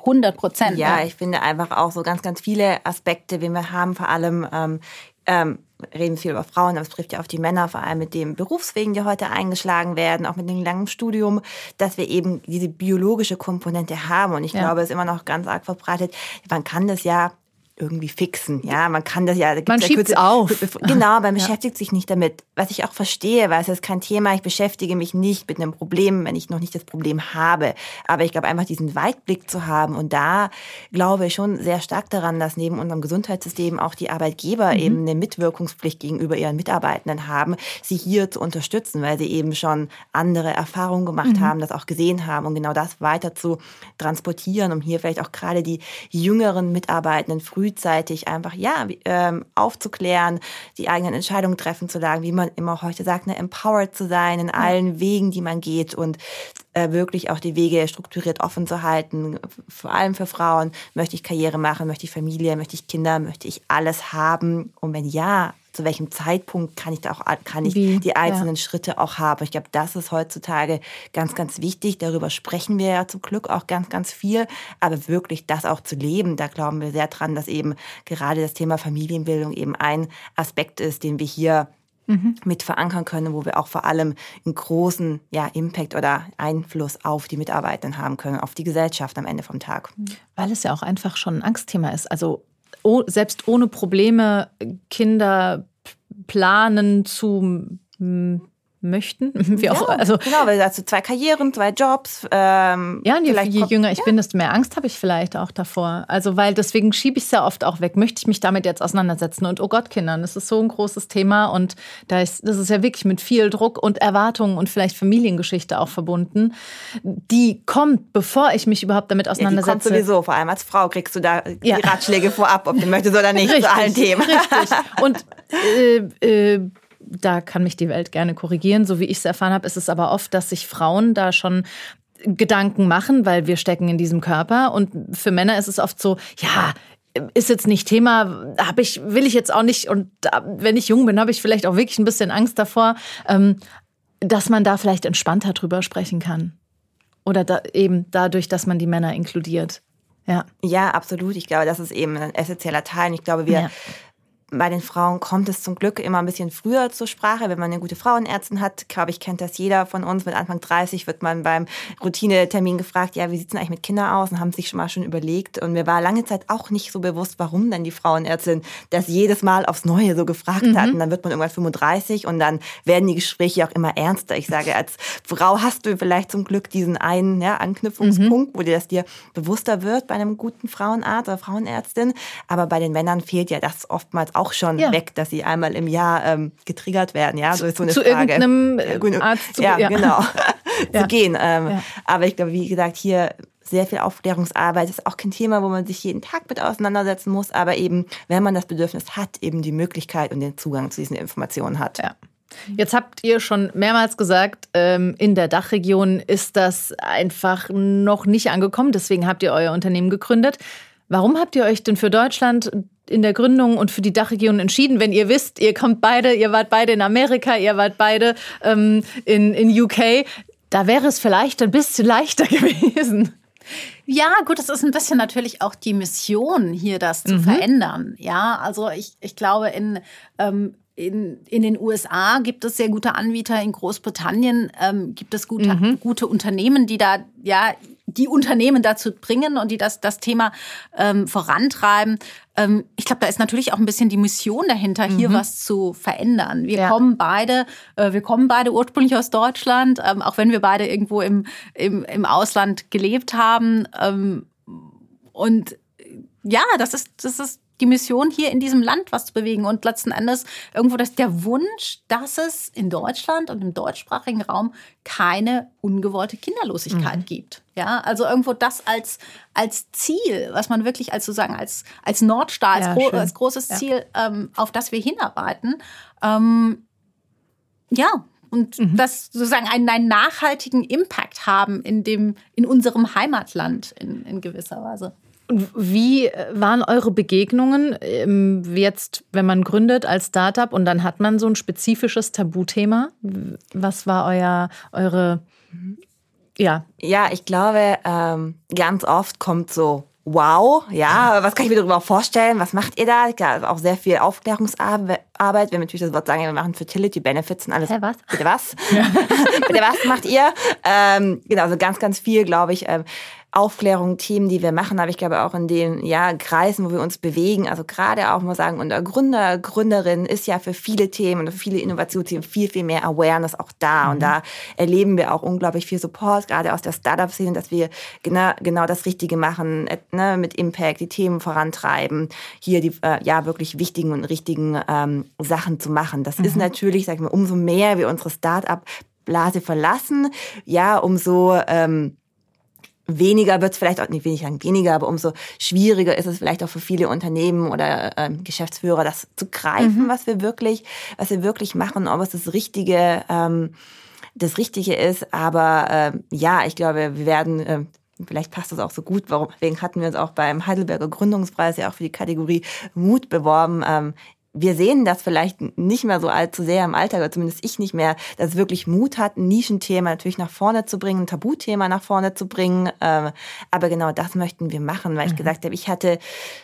100 Prozent. Ja, ja, ich finde einfach auch so ganz, ganz viele Aspekte, wie wir haben, vor allem ähm, ähm, reden viel über Frauen, aber es trifft ja auf die Männer, vor allem mit dem Berufswegen, die heute eingeschlagen werden, auch mit dem langen Studium, dass wir eben diese biologische Komponente haben. Und ich ja. glaube, es ist immer noch ganz arg verbreitet. Man kann das ja irgendwie fixen. Ja, man kann das ja. man schiebt es auf. Genau, man ja. beschäftigt sich nicht damit. Was ich auch verstehe, weil es ist kein Thema. Ich beschäftige mich nicht mit einem Problem, wenn ich noch nicht das Problem habe. Aber ich glaube einfach diesen Weitblick zu haben und da glaube ich schon sehr stark daran, dass neben unserem Gesundheitssystem auch die Arbeitgeber mhm. eben eine Mitwirkungspflicht gegenüber ihren Mitarbeitenden haben, sie hier zu unterstützen, weil sie eben schon andere Erfahrungen gemacht mhm. haben, das auch gesehen haben und genau das weiter zu transportieren, um hier vielleicht auch gerade die jüngeren Mitarbeitenden früh frühzeitig einfach ja ähm, aufzuklären, die eigenen Entscheidungen treffen zu sagen, wie man immer heute sagt, ne, empowered zu sein in allen Wegen, die man geht und äh, wirklich auch die Wege strukturiert offen zu halten. Vor allem für Frauen. Möchte ich Karriere machen, möchte ich Familie, möchte ich Kinder, möchte ich alles haben? Und wenn ja, zu welchem Zeitpunkt kann ich da auch kann ich Wie? die einzelnen ja. Schritte auch haben. Ich glaube, das ist heutzutage ganz, ganz wichtig. Darüber sprechen wir ja zum Glück auch ganz, ganz viel. Aber wirklich das auch zu leben, da glauben wir sehr dran, dass eben gerade das Thema Familienbildung eben ein Aspekt ist, den wir hier mhm. mit verankern können, wo wir auch vor allem einen großen ja, Impact oder Einfluss auf die Mitarbeitenden haben können, auf die Gesellschaft am Ende vom Tag. Weil es ja auch einfach schon ein Angstthema ist. Also selbst ohne Probleme Kinder planen zu möchten. Wie auch, ja, also, genau, weil du zwei Karrieren, zwei Jobs. Ähm, ja, und je, je jünger ich ja. bin, desto mehr Angst habe ich vielleicht auch davor. Also, weil deswegen schiebe ich es ja oft auch weg. Möchte ich mich damit jetzt auseinandersetzen? Und oh Gott, Kindern, das ist so ein großes Thema und da ist, das ist ja wirklich mit viel Druck und Erwartungen und vielleicht Familiengeschichte auch verbunden. Die kommt, bevor ich mich überhaupt damit auseinandersetze. Ja, die kommt sowieso, vor allem als Frau kriegst du da die Ratschläge vorab, ob du möchtest oder nicht richtig, zu allen Themen. Richtig. Und äh, äh, da kann mich die Welt gerne korrigieren. So wie ich es erfahren habe, ist es aber oft, dass sich Frauen da schon Gedanken machen, weil wir stecken in diesem Körper. Und für Männer ist es oft so, ja, ist jetzt nicht Thema, habe ich, will ich jetzt auch nicht. Und wenn ich jung bin, habe ich vielleicht auch wirklich ein bisschen Angst davor, ähm, dass man da vielleicht entspannter drüber sprechen kann. Oder da, eben dadurch, dass man die Männer inkludiert. Ja. Ja, absolut. Ich glaube, das ist eben ein essentieller Teil. Und ich glaube, wir ja bei den Frauen kommt es zum Glück immer ein bisschen früher zur Sprache. Wenn man eine gute Frauenärztin hat, glaube ich, kennt das jeder von uns. Mit Anfang 30 wird man beim Routinetermin gefragt, ja, wie sieht es denn eigentlich mit Kindern aus? Und haben sich schon mal schon überlegt. Und mir war lange Zeit auch nicht so bewusst, warum denn die Frauenärztin das jedes Mal aufs Neue so gefragt mhm. hat. Und dann wird man irgendwann 35 und dann werden die Gespräche auch immer ernster. Ich sage, als Frau hast du vielleicht zum Glück diesen einen ja, Anknüpfungspunkt, mhm. wo dir das dir bewusster wird bei einem guten Frauenarzt oder Frauenärztin. Aber bei den Männern fehlt ja das oftmals auch auch schon ja. weg, dass sie einmal im Jahr ähm, getriggert werden. Ja, so ist so eine zu Frage. Irgendeinem äh, Arzt zu, ja, ja. genau. zu gehen. Ähm, aber ich glaube, wie gesagt, hier sehr viel Aufklärungsarbeit ist auch kein Thema, wo man sich jeden Tag mit auseinandersetzen muss, aber eben, wenn man das Bedürfnis hat, eben die Möglichkeit und den Zugang zu diesen Informationen hat. Ja. Jetzt habt ihr schon mehrmals gesagt, ähm, in der Dachregion ist das einfach noch nicht angekommen. Deswegen habt ihr euer Unternehmen gegründet. Warum habt ihr euch denn für Deutschland in der Gründung und für die Dachregion entschieden, wenn ihr wisst, ihr kommt beide, ihr wart beide in Amerika, ihr wart beide ähm, in, in UK, da wäre es vielleicht ein bisschen leichter gewesen. Ja, gut, es ist ein bisschen natürlich auch die Mission, hier das zu mhm. verändern. Ja, also ich, ich glaube, in, ähm, in, in den USA gibt es sehr gute Anbieter, in Großbritannien ähm, gibt es gute, mhm. gute Unternehmen, die da ja die Unternehmen dazu bringen und die das, das Thema ähm, vorantreiben. Ähm, ich glaube, da ist natürlich auch ein bisschen die Mission dahinter, hier mhm. was zu verändern. Wir ja. kommen beide, äh, wir kommen beide ursprünglich aus Deutschland, ähm, auch wenn wir beide irgendwo im, im, im Ausland gelebt haben. Ähm, und ja, das ist, das ist die Mission, hier in diesem Land was zu bewegen. Und letzten Endes irgendwo das der Wunsch, dass es in Deutschland und im deutschsprachigen Raum keine ungewollte Kinderlosigkeit mhm. gibt. Ja, also irgendwo das als, als Ziel, was man wirklich als sozusagen als, als Nordstar, als, ja, gro als großes ja. Ziel, ähm, auf das wir hinarbeiten. Ähm, ja, und mhm. das sozusagen einen, einen, nachhaltigen Impact haben in dem, in unserem Heimatland in, in gewisser Weise. Wie waren eure Begegnungen ähm, jetzt, wenn man gründet als Startup und dann hat man so ein spezifisches Tabuthema? Was war euer, eure, ja? Ja, ich glaube, ähm, ganz oft kommt so wow, ja, was kann ich mir darüber vorstellen? Was macht ihr da? Ja, auch sehr viel Aufklärungsarbeit. Wenn wir natürlich das Wort sagen, wir machen Fertility Benefits und alles. Hä, was? Bitte was? Ja. Bitte was macht ihr? Ähm, genau, also ganz, ganz viel, glaube ich. Ähm, Aufklärung, Themen, die wir machen, aber ich glaube auch in den ja, Kreisen, wo wir uns bewegen, also gerade auch mal sagen, unter Gründer, Gründerin ist ja für viele Themen und für viele Innovationsthemen viel, viel mehr Awareness auch da. Mhm. Und da erleben wir auch unglaublich viel Support, gerade aus der Startup-Szene, dass wir genau, genau das Richtige machen, ne, mit Impact, die Themen vorantreiben, hier die äh, ja wirklich wichtigen und richtigen ähm, Sachen zu machen. Das mhm. ist natürlich, sag ich mal, umso mehr wir unsere Startup-Blase verlassen, ja, umso ähm, weniger wird es vielleicht auch nicht wenig weniger, aber umso schwieriger ist es vielleicht auch für viele Unternehmen oder äh, Geschäftsführer, das zu greifen, mhm. was wir wirklich, was wir wirklich machen, ob es das Richtige, ähm, das Richtige ist. Aber äh, ja, ich glaube, wir werden äh, Vielleicht passt das auch so gut. Warum? Deswegen hatten wir uns auch beim Heidelberger Gründungspreis ja auch für die Kategorie Mut beworben. Ähm, wir sehen das vielleicht nicht mehr so allzu sehr im Alltag, oder zumindest ich nicht mehr, dass es wirklich Mut hat, ein Nischenthema natürlich nach vorne zu bringen, ein Tabuthema nach vorne zu bringen. Ähm, aber genau das möchten wir machen, weil ich mhm. gesagt habe, ich hatte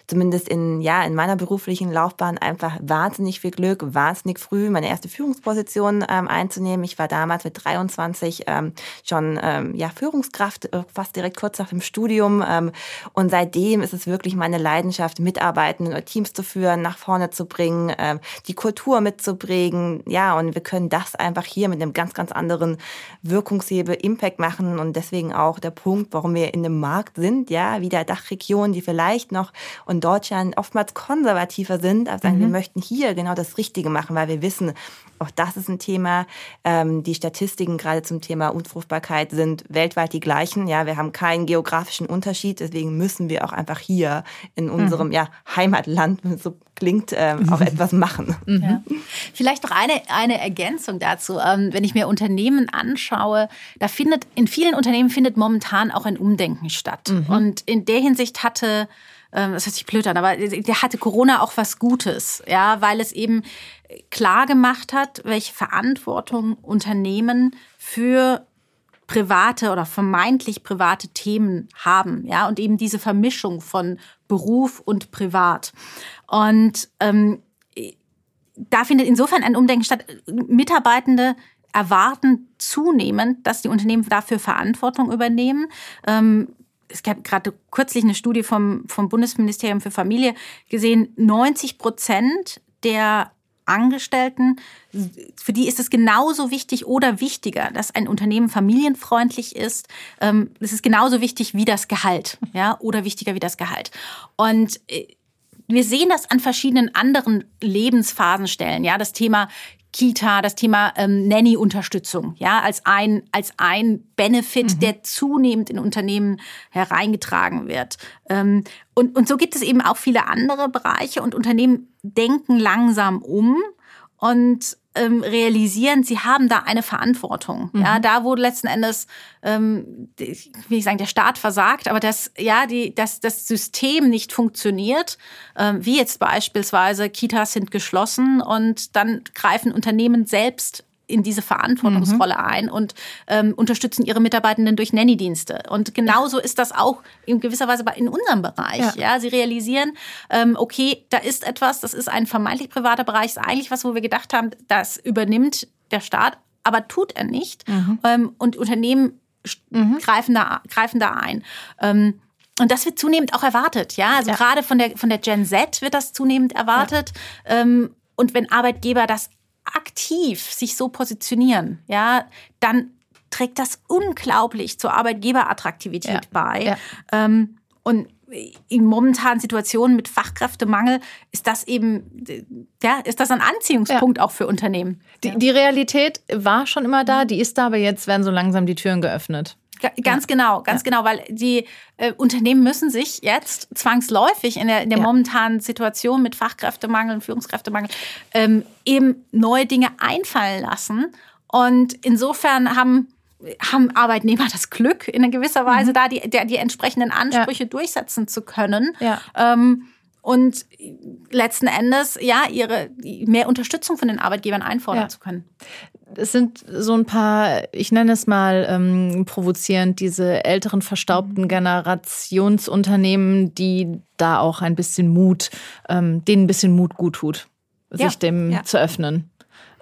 zumindest in, ja, in meiner beruflichen Laufbahn einfach wahnsinnig viel Glück, wahnsinnig früh meine erste Führungsposition ähm, einzunehmen. Ich war damals mit 23 ähm, schon ja, Führungskraft, äh, fast direkt kurz nach dem Studium. und seitdem ist es wirklich meine Leidenschaft, Mitarbeiten oder Teams zu führen, nach vorne zu bringen mitzubringen, ähm, die Kultur mitzubringen. Ja, und wir können das einfach hier mit einem ganz, ganz anderen Wirkungshebel Impact machen. Und deswegen auch der Punkt, warum wir in einem Markt sind, ja, wie der Dachregion, die vielleicht noch in Deutschland oftmals konservativer sind, aber sagen, mhm. wir möchten hier genau das Richtige machen, weil wir wissen, auch das ist ein Thema. Ähm, die Statistiken gerade zum Thema Unfruchtbarkeit sind weltweit die gleichen. Ja, wir haben keinen geografischen Unterschied. Deswegen müssen wir auch einfach hier in unserem mhm. ja, Heimatland, so klingt, äh, auch etwas machen. Mhm. Ja. Vielleicht noch eine, eine Ergänzung dazu. Ähm, wenn ich mir Unternehmen anschaue, da findet in vielen Unternehmen findet momentan auch ein Umdenken statt. Mhm. Und in der Hinsicht hatte ähm, das hört sich blöd an, aber der hatte Corona auch was Gutes, ja, weil es eben klar gemacht hat, welche Verantwortung Unternehmen für private oder vermeintlich private Themen haben, ja, und eben diese Vermischung von Beruf und Privat. Und ähm, da findet insofern ein Umdenken statt. Mitarbeitende erwarten zunehmend, dass die Unternehmen dafür Verantwortung übernehmen. Ähm, es gab gerade kürzlich eine Studie vom, vom Bundesministerium für Familie gesehen, 90 Prozent der Angestellten, für die ist es genauso wichtig oder wichtiger, dass ein Unternehmen familienfreundlich ist. Ähm, es ist genauso wichtig wie das Gehalt, ja, oder wichtiger wie das Gehalt. Und äh, wir sehen das an verschiedenen anderen Lebensphasenstellen. Ja, das Thema Kita, das Thema ähm, Nanny-Unterstützung, ja, als ein, als ein Benefit, mhm. der zunehmend in Unternehmen hereingetragen wird. Ähm, und, und so gibt es eben auch viele andere Bereiche und Unternehmen denken langsam um und ähm, realisieren, sie haben da eine Verantwortung. Mhm. Ja, da wo letzten Endes, ähm, wie ich sagen, der Staat versagt, aber dass ja die, dass das System nicht funktioniert, ähm, wie jetzt beispielsweise Kitas sind geschlossen und dann greifen Unternehmen selbst in diese Verantwortungsrolle mhm. ein und ähm, unterstützen ihre Mitarbeitenden durch Nanny-Dienste. Und genauso ist das auch in gewisser Weise in unserem Bereich. Ja, ja sie realisieren, ähm, okay, da ist etwas, das ist ein vermeintlich privater Bereich, ist eigentlich was, wo wir gedacht haben, das übernimmt der Staat, aber tut er nicht. Mhm. Ähm, und Unternehmen mhm. greifen, da, greifen da ein. Ähm, und das wird zunehmend auch erwartet, ja. Also ja. gerade von der, von der Gen Z wird das zunehmend erwartet. Ähm, und wenn Arbeitgeber das aktiv sich so positionieren, ja, dann trägt das unglaublich zur Arbeitgeberattraktivität ja. bei. Ja. Ähm, und in momentanen Situationen mit Fachkräftemangel ist das eben, ja, ist das ein Anziehungspunkt ja. auch für Unternehmen. Die, die, Realität war schon immer da, die ist da, aber jetzt werden so langsam die Türen geöffnet. Ganz ja. genau, ganz ja. genau, weil die äh, Unternehmen müssen sich jetzt zwangsläufig in der, in der ja. momentanen Situation mit Fachkräftemangel und Führungskräftemangel ähm, eben neue Dinge einfallen lassen. Und insofern haben haben Arbeitnehmer das Glück, in einer gewisser Weise mhm. da die, die, die entsprechenden Ansprüche durchsetzen zu können. Ähm, und letzten Endes ja ihre mehr Unterstützung von den Arbeitgebern einfordern ja. zu können. Es sind so ein paar, ich nenne es mal ähm, provozierend, diese älteren verstaubten mhm. Generationsunternehmen, die da auch ein bisschen Mut, ähm, denen ein bisschen Mut gut tut, sich ja. dem ja. zu öffnen.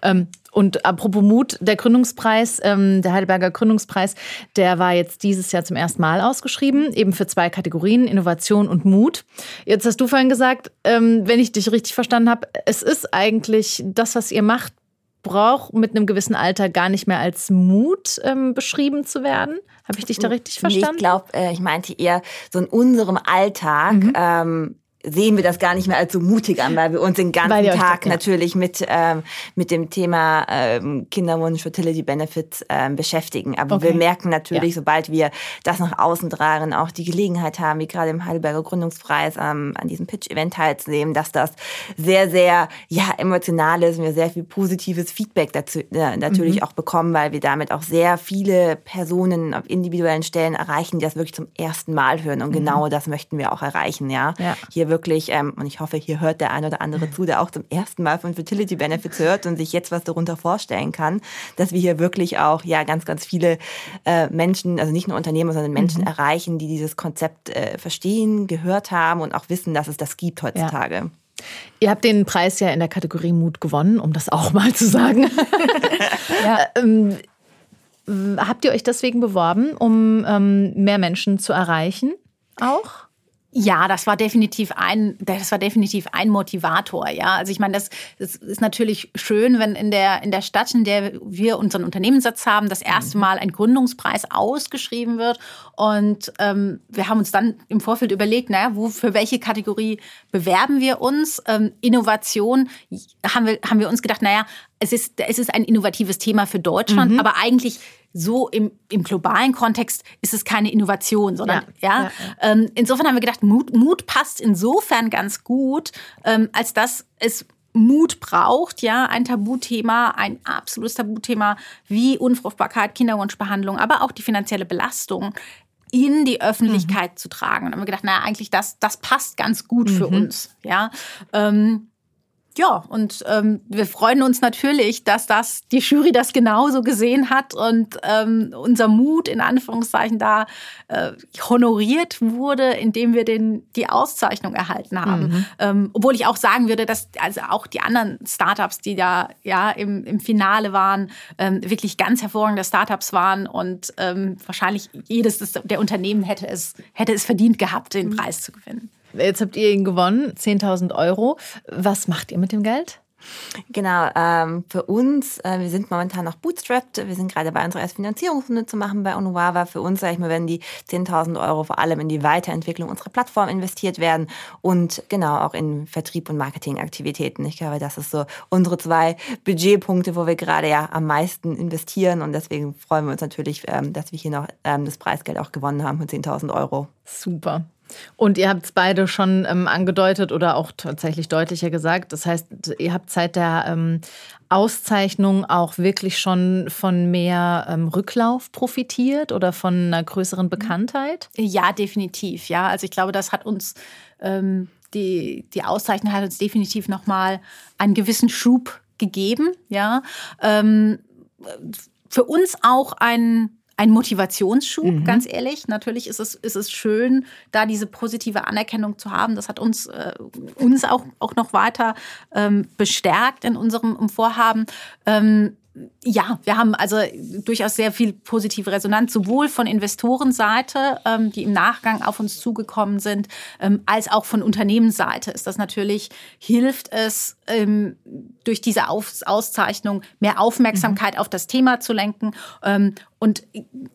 Ähm, und apropos Mut, der Gründungspreis, ähm, der Heidelberger Gründungspreis, der war jetzt dieses Jahr zum ersten Mal ausgeschrieben, eben für zwei Kategorien, Innovation und Mut. Jetzt hast du vorhin gesagt, ähm, wenn ich dich richtig verstanden habe, es ist eigentlich das, was ihr macht, braucht mit einem gewissen Alter gar nicht mehr als Mut ähm, beschrieben zu werden. Habe ich dich da richtig verstanden? ich glaube, äh, ich meinte eher so in unserem Alltag. Mhm. Ähm, sehen wir das gar nicht mehr als so mutig an, weil wir uns den ganzen Tag ja. natürlich mit, ähm, mit dem Thema ähm, Kinderwunsch, Fertility Benefits ähm, beschäftigen. Aber okay. wir merken natürlich, ja. sobald wir das nach außen tragen, auch die Gelegenheit haben, wie gerade im Heidelberger Gründungspreis ähm, an diesem Pitch-Event teilzunehmen, dass das sehr, sehr ja, emotional ist und wir sehr viel positives Feedback dazu äh, natürlich mhm. auch bekommen, weil wir damit auch sehr viele Personen auf individuellen Stellen erreichen, die das wirklich zum ersten Mal hören. Und mhm. genau das möchten wir auch erreichen. Ja, ja. hier wirklich, ähm, und ich hoffe, hier hört der ein oder andere zu, der auch zum ersten Mal von Fertility Benefits hört und sich jetzt was darunter vorstellen kann, dass wir hier wirklich auch ja ganz, ganz viele äh, Menschen, also nicht nur Unternehmer, sondern Menschen mhm. erreichen, die dieses Konzept äh, verstehen, gehört haben und auch wissen, dass es das gibt heutzutage. Ja. Ihr habt den Preis ja in der Kategorie Mut gewonnen, um das auch mal zu sagen. ja. ähm, habt ihr euch deswegen beworben, um ähm, mehr Menschen zu erreichen? Auch? Ja, das war definitiv ein, das war definitiv ein Motivator. Ja, also ich meine, das, das ist natürlich schön, wenn in der in der Stadt, in der wir unseren Unternehmenssitz haben, das erste mhm. Mal ein Gründungspreis ausgeschrieben wird. Und ähm, wir haben uns dann im Vorfeld überlegt, naja, wo für welche Kategorie bewerben wir uns? Ähm, Innovation haben wir haben wir uns gedacht, naja, es ist es ist ein innovatives Thema für Deutschland, mhm. aber eigentlich so im, im globalen Kontext ist es keine Innovation, sondern ja. ja, ja. Ähm, insofern haben wir gedacht, Mut, Mut passt insofern ganz gut, ähm, als dass es Mut braucht, ja, ein Tabuthema, ein absolutes Tabuthema wie Unfruchtbarkeit, Kinderwunschbehandlung, aber auch die finanzielle Belastung in die Öffentlichkeit mhm. zu tragen. Und haben wir gedacht, naja, eigentlich das, das passt ganz gut für mhm. uns, ja. Ähm, ja, und ähm, wir freuen uns natürlich, dass das die Jury das genauso gesehen hat und ähm, unser Mut in Anführungszeichen da äh, honoriert wurde, indem wir den die Auszeichnung erhalten haben. Mhm. Ähm, obwohl ich auch sagen würde, dass also auch die anderen Startups, die da ja im, im Finale waren, ähm, wirklich ganz hervorragende Startups waren und ähm, wahrscheinlich jedes der Unternehmen hätte es hätte es verdient gehabt, den mhm. Preis zu gewinnen. Jetzt habt ihr ihn gewonnen, 10.000 Euro. Was macht ihr mit dem Geld? Genau, ähm, für uns, äh, wir sind momentan noch bootstrapped. Wir sind gerade bei unserer ersten Finanzierungsrunde zu machen bei Onuava. Für uns, sage ich mal, werden die 10.000 Euro vor allem in die Weiterentwicklung unserer Plattform investiert werden und genau auch in Vertrieb und Marketingaktivitäten. Ich glaube, das ist so unsere zwei Budgetpunkte, wo wir gerade ja am meisten investieren und deswegen freuen wir uns natürlich, ähm, dass wir hier noch ähm, das Preisgeld auch gewonnen haben von 10.000 Euro. Super. Und ihr habt es beide schon ähm, angedeutet oder auch tatsächlich deutlicher gesagt. Das heißt, ihr habt seit der ähm, Auszeichnung auch wirklich schon von mehr ähm, Rücklauf profitiert oder von einer größeren Bekanntheit? Ja, definitiv. Ja, also ich glaube, das hat uns ähm, die, die Auszeichnung hat uns definitiv nochmal einen gewissen Schub gegeben. Ja, ähm, für uns auch ein ein Motivationsschub, mhm. ganz ehrlich. Natürlich ist es, ist es schön, da diese positive Anerkennung zu haben. Das hat uns, äh, uns auch, auch noch weiter ähm, bestärkt in unserem Vorhaben. Ähm, ja, wir haben also durchaus sehr viel positive Resonanz, sowohl von Investorenseite, ähm, die im Nachgang auf uns zugekommen sind, ähm, als auch von Unternehmensseite ist das natürlich, hilft es, ähm, durch diese Aus Auszeichnung mehr Aufmerksamkeit mhm. auf das Thema zu lenken ähm, und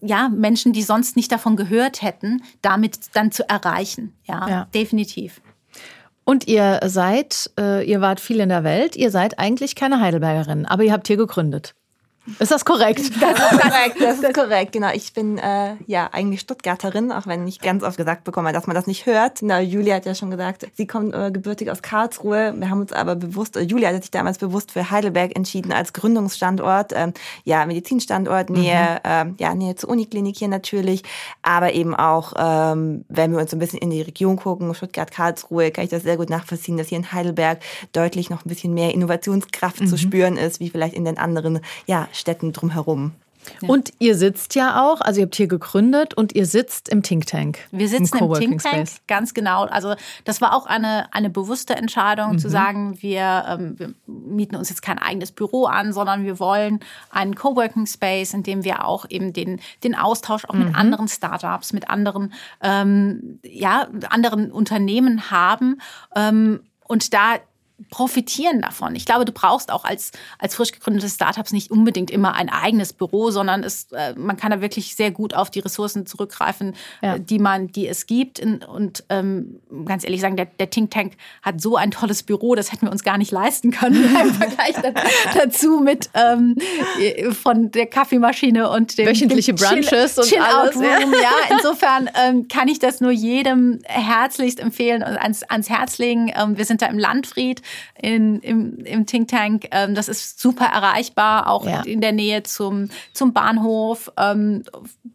ja, Menschen, die sonst nicht davon gehört hätten, damit dann zu erreichen. Ja, ja. definitiv. Und ihr seid, äh, ihr wart viel in der Welt, ihr seid eigentlich keine Heidelbergerin, aber ihr habt hier gegründet. Ist das korrekt? Das ist korrekt, das ist korrekt, genau. Ich bin äh, ja eigentlich Stuttgarterin, auch wenn ich ganz oft gesagt bekomme, dass man das nicht hört. Na, Julia hat ja schon gesagt, sie kommt äh, gebürtig aus Karlsruhe. Wir haben uns aber bewusst, äh, Julia hat sich damals bewusst für Heidelberg entschieden als Gründungsstandort. Ähm, ja, Medizinstandort, Nähe, mhm. ja, Nähe zur Uniklinik hier natürlich. Aber eben auch, ähm, wenn wir uns so ein bisschen in die Region gucken, Stuttgart, Karlsruhe, kann ich das sehr gut nachvollziehen, dass hier in Heidelberg deutlich noch ein bisschen mehr Innovationskraft mhm. zu spüren ist, wie vielleicht in den anderen, ja, Städten drumherum. Ja. Und ihr sitzt ja auch, also ihr habt hier gegründet und ihr sitzt im Think Tank. Wir sitzen im, im Think Tank, Space. ganz genau. Also das war auch eine, eine bewusste Entscheidung mhm. zu sagen, wir, ähm, wir, mieten uns jetzt kein eigenes Büro an, sondern wir wollen einen Coworking Space, in dem wir auch eben den, den Austausch auch mhm. mit anderen Startups, mit anderen, ähm, ja, anderen Unternehmen haben. Ähm, und da profitieren davon. Ich glaube, du brauchst auch als, als frisch gegründete Startups nicht unbedingt immer ein eigenes Büro, sondern es, äh, man kann da wirklich sehr gut auf die Ressourcen zurückgreifen, ja. äh, die man, die es gibt. Und ähm, ganz ehrlich sagen, der, der Think Tank hat so ein tolles Büro, das hätten wir uns gar nicht leisten können im Vergleich dazu mit ähm, von der Kaffeemaschine und dem wöchentliche Brunches Chill, und alles. Room. Ja. ja, insofern ähm, kann ich das nur jedem herzlichst empfehlen und ans, ans Herz legen. Ähm, wir sind da im Landfried in, im, im Think Tank. Ähm, das ist super erreichbar, auch ja. in der Nähe zum, zum Bahnhof. Ähm,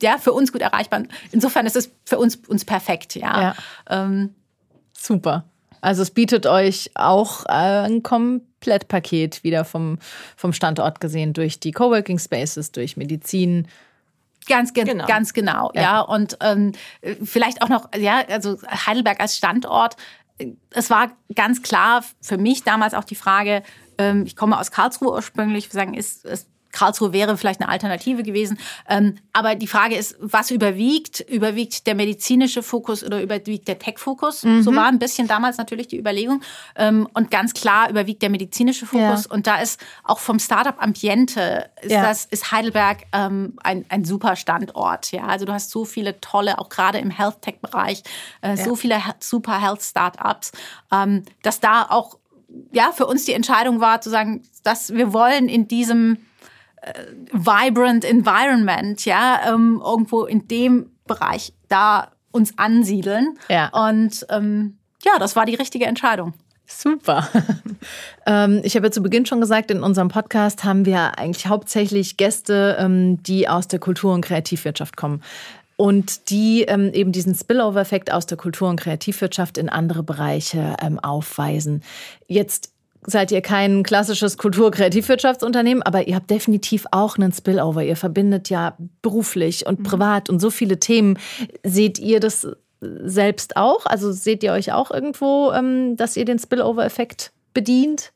ja, für uns gut erreichbar. Insofern ist es für uns, uns perfekt, ja. ja. Ähm, super. Also es bietet euch auch äh, ein Komplettpaket wieder vom, vom Standort gesehen, durch die Coworking Spaces, durch Medizin, Ganz, ge genau. ganz genau, ja. ja. Und ähm, vielleicht auch noch, ja, also Heidelberg als Standort es war ganz klar für mich damals auch die Frage, ähm, ich komme aus Karlsruhe ursprünglich, wir sagen, ist, ist Karlsruhe wäre vielleicht eine Alternative gewesen. Ähm, aber die Frage ist, was überwiegt? Überwiegt der medizinische Fokus oder überwiegt der Tech-Fokus? Mhm. So war ein bisschen damals natürlich die Überlegung. Ähm, und ganz klar überwiegt der medizinische Fokus. Ja. Und da ist auch vom Startup-Ambiente ist ja. das, ist Heidelberg ähm, ein, ein super Standort. Ja, also du hast so viele tolle, auch gerade im Health-Tech-Bereich, äh, ja. so viele super Health-Startups, dass da auch ja, für uns die Entscheidung war zu sagen, dass wir wollen in diesem vibrant environment, ja, ähm, irgendwo in dem Bereich da uns ansiedeln. Ja. Und ähm, ja, das war die richtige Entscheidung. Super. ähm, ich habe ja zu Beginn schon gesagt, in unserem Podcast haben wir eigentlich hauptsächlich Gäste, ähm, die aus der Kultur- und Kreativwirtschaft kommen und die ähm, eben diesen Spillover-Effekt aus der Kultur- und Kreativwirtschaft in andere Bereiche ähm, aufweisen. Jetzt seid ihr kein klassisches Kultur-Kreativwirtschaftsunternehmen, aber ihr habt definitiv auch einen Spillover. Ihr verbindet ja beruflich und mhm. privat und so viele Themen. Seht ihr das selbst auch? Also seht ihr euch auch irgendwo, ähm, dass ihr den Spillover-Effekt bedient?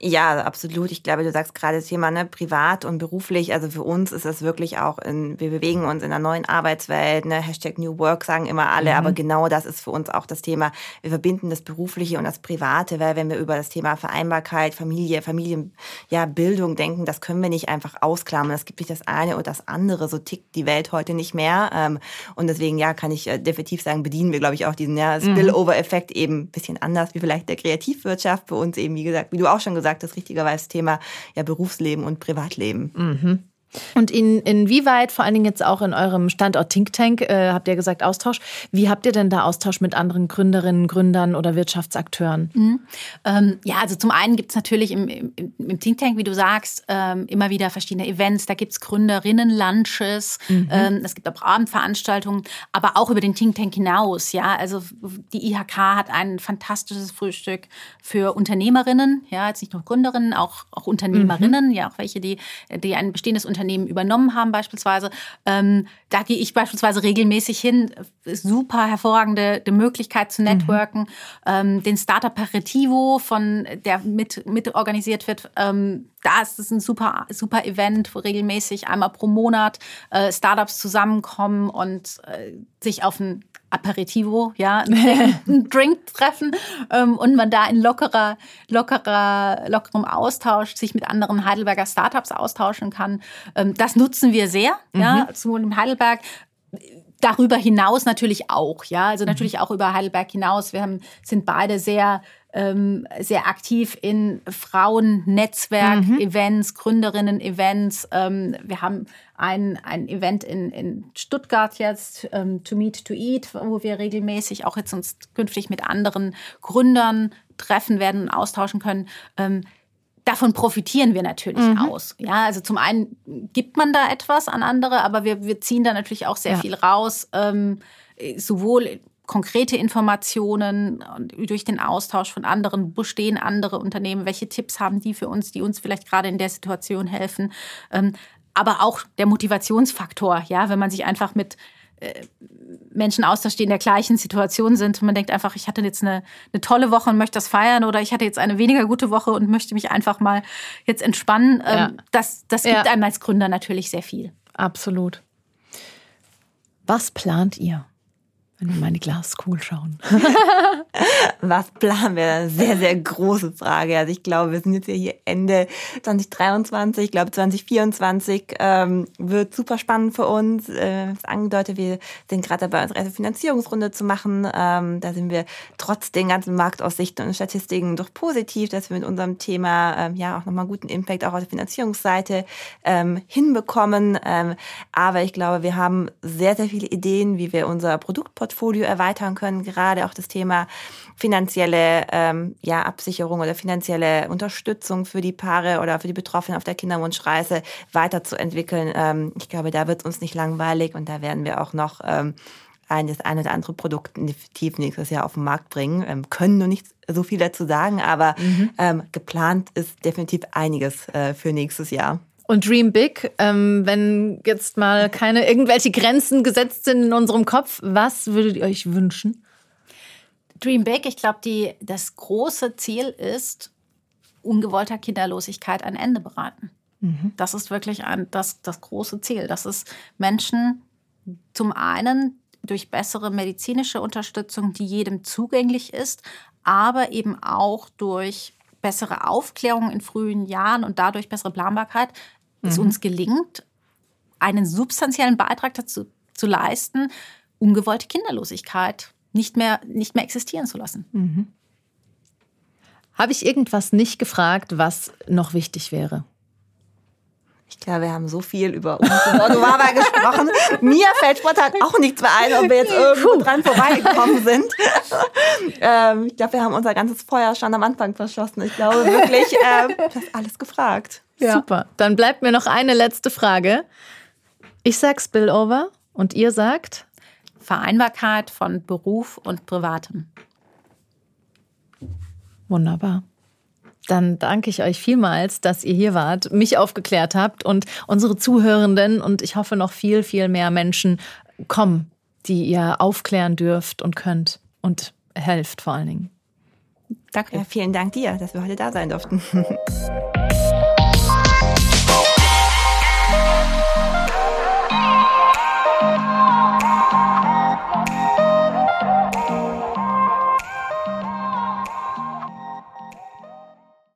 Ja, absolut. Ich glaube, du sagst gerade das Thema ne, privat und beruflich. Also für uns ist das wirklich auch, in, wir bewegen uns in einer neuen Arbeitswelt. Ne? Hashtag New Work sagen immer alle, mhm. aber genau das ist für uns auch das Thema. Wir verbinden das Berufliche und das Private, weil wenn wir über das Thema Vereinbarkeit, Familie, Familienbildung ja, Bildung denken, das können wir nicht einfach ausklammern. Es gibt nicht das eine oder das andere. So tickt die Welt heute nicht mehr. Ähm, und deswegen, ja, kann ich äh, definitiv sagen, bedienen wir, glaube ich, auch diesen ja, mhm. Spillover-Effekt eben ein bisschen anders wie vielleicht der Kreativwirtschaft. Für uns eben, wie gesagt, wie du auch schon gesagt hast, richtigerweise Thema ja, Berufsleben und Privatleben. Mhm. Und in, inwieweit, vor allen Dingen jetzt auch in eurem Standort Think Tank, äh, habt ihr gesagt Austausch. Wie habt ihr denn da Austausch mit anderen Gründerinnen, Gründern oder Wirtschaftsakteuren? Mhm. Ähm, ja, also zum einen gibt es natürlich im, im, im, Think Tank, wie du sagst, ähm, immer wieder verschiedene Events. Da gibt es Gründerinnen-Lunches, mhm. ähm, es gibt auch Abendveranstaltungen, aber auch über den Think Tank hinaus. Ja, also die IHK hat ein fantastisches Frühstück für Unternehmerinnen, ja, jetzt nicht nur Gründerinnen, auch, auch Unternehmerinnen, mhm. ja, auch welche, die, die ein bestehendes Unternehmen Unternehmen übernommen haben beispielsweise. Ähm, da gehe ich beispielsweise regelmäßig hin. Super hervorragende Möglichkeit zu networken. Mhm. Ähm, den Startup Aperitivo, von der mit, mit organisiert wird, ähm, da ist es ein super, super Event, wo regelmäßig einmal pro Monat äh, Startups zusammenkommen und äh, sich auf ein Aperitivo, ja, einen Drink treffen ähm, und man da in lockerer, lockerer, lockerem Austausch sich mit anderen Heidelberger Startups austauschen kann. Ähm, das nutzen wir sehr, mhm. ja, sowohl in Heidelberg darüber hinaus natürlich auch, ja, also natürlich mhm. auch über Heidelberg hinaus. Wir haben, sind beide sehr ähm, sehr aktiv in Frauennetzwerk-Events, mhm. Gründerinnen-Events. Ähm, wir haben ein, ein Event in, in Stuttgart jetzt, ähm, To Meet to Eat, wo wir regelmäßig auch jetzt uns künftig mit anderen Gründern treffen werden und austauschen können. Davon profitieren wir natürlich mhm. aus. Ja, also zum einen gibt man da etwas an andere, aber wir, wir ziehen da natürlich auch sehr ja. viel raus, ähm, sowohl konkrete Informationen durch den Austausch von anderen, wo stehen andere Unternehmen, welche Tipps haben die für uns, die uns vielleicht gerade in der Situation helfen. Ähm, aber auch der Motivationsfaktor, ja, wenn man sich einfach mit äh, Menschen austauscht, die in der gleichen Situation sind. Man denkt einfach, ich hatte jetzt eine, eine tolle Woche und möchte das feiern oder ich hatte jetzt eine weniger gute Woche und möchte mich einfach mal jetzt entspannen. Ähm, ja. Das, das gibt ja. einem als Gründer natürlich sehr viel. Absolut. Was plant ihr? Wenn wir mal in die Glaskugel schauen. Was planen wir? Sehr, sehr große Frage. Also ich glaube, wir sind jetzt hier Ende 2023. Ich glaube, 2024 ähm, wird super spannend für uns. Äh, das angedeutet, wir sind gerade dabei, unsere erste Finanzierungsrunde zu machen. Ähm, da sind wir trotz den ganzen Marktaussichten und Statistiken doch positiv, dass wir mit unserem Thema ähm, ja auch nochmal guten Impact auch auf der Finanzierungsseite ähm, hinbekommen. Ähm, aber ich glaube, wir haben sehr, sehr viele Ideen, wie wir unser Produktportfolio Portfolio erweitern können, gerade auch das Thema finanzielle ähm, ja, Absicherung oder finanzielle Unterstützung für die Paare oder für die Betroffenen auf der Kinderwunschreise weiterzuentwickeln. Ähm, ich glaube, da wird es uns nicht langweilig und da werden wir auch noch ähm, ein, das eine oder andere Produkt definitiv nächstes Jahr auf den Markt bringen. Ähm, können nur nicht so viel dazu sagen, aber mhm. ähm, geplant ist definitiv einiges äh, für nächstes Jahr. Und Dream Big, ähm, wenn jetzt mal keine irgendwelche Grenzen gesetzt sind in unserem Kopf, was würdet ihr euch wünschen? Dream Big, ich glaube, das große Ziel ist, ungewollter Kinderlosigkeit ein Ende beraten. Mhm. Das ist wirklich ein, das, das große Ziel. Das ist Menschen zum einen durch bessere medizinische Unterstützung, die jedem zugänglich ist, aber eben auch durch bessere Aufklärung in frühen Jahren und dadurch bessere Planbarkeit es mhm. uns gelingt, einen substanziellen Beitrag dazu zu leisten, ungewollte Kinderlosigkeit nicht mehr, nicht mehr existieren zu lassen. Mhm. Habe ich irgendwas nicht gefragt, was noch wichtig wäre? Ich glaube, wir haben so viel über Novava gesprochen. Mir fällt spontan auch nichts mehr ein, ob wir jetzt irgendwo dran vorbeigekommen sind. ähm, ich glaube, wir haben unser ganzes Feuer schon am Anfang verschossen. Ich glaube wirklich, äh, du hast alles gefragt. Ja. Super. Dann bleibt mir noch eine letzte Frage. Ich sag Spillover und ihr sagt? Vereinbarkeit von Beruf und Privatem. Wunderbar. Dann danke ich euch vielmals, dass ihr hier wart, mich aufgeklärt habt und unsere Zuhörenden und ich hoffe noch viel, viel mehr Menschen kommen, die ihr aufklären dürft und könnt und helft vor allen Dingen. Danke. Ja, vielen Dank dir, dass wir heute da sein durften.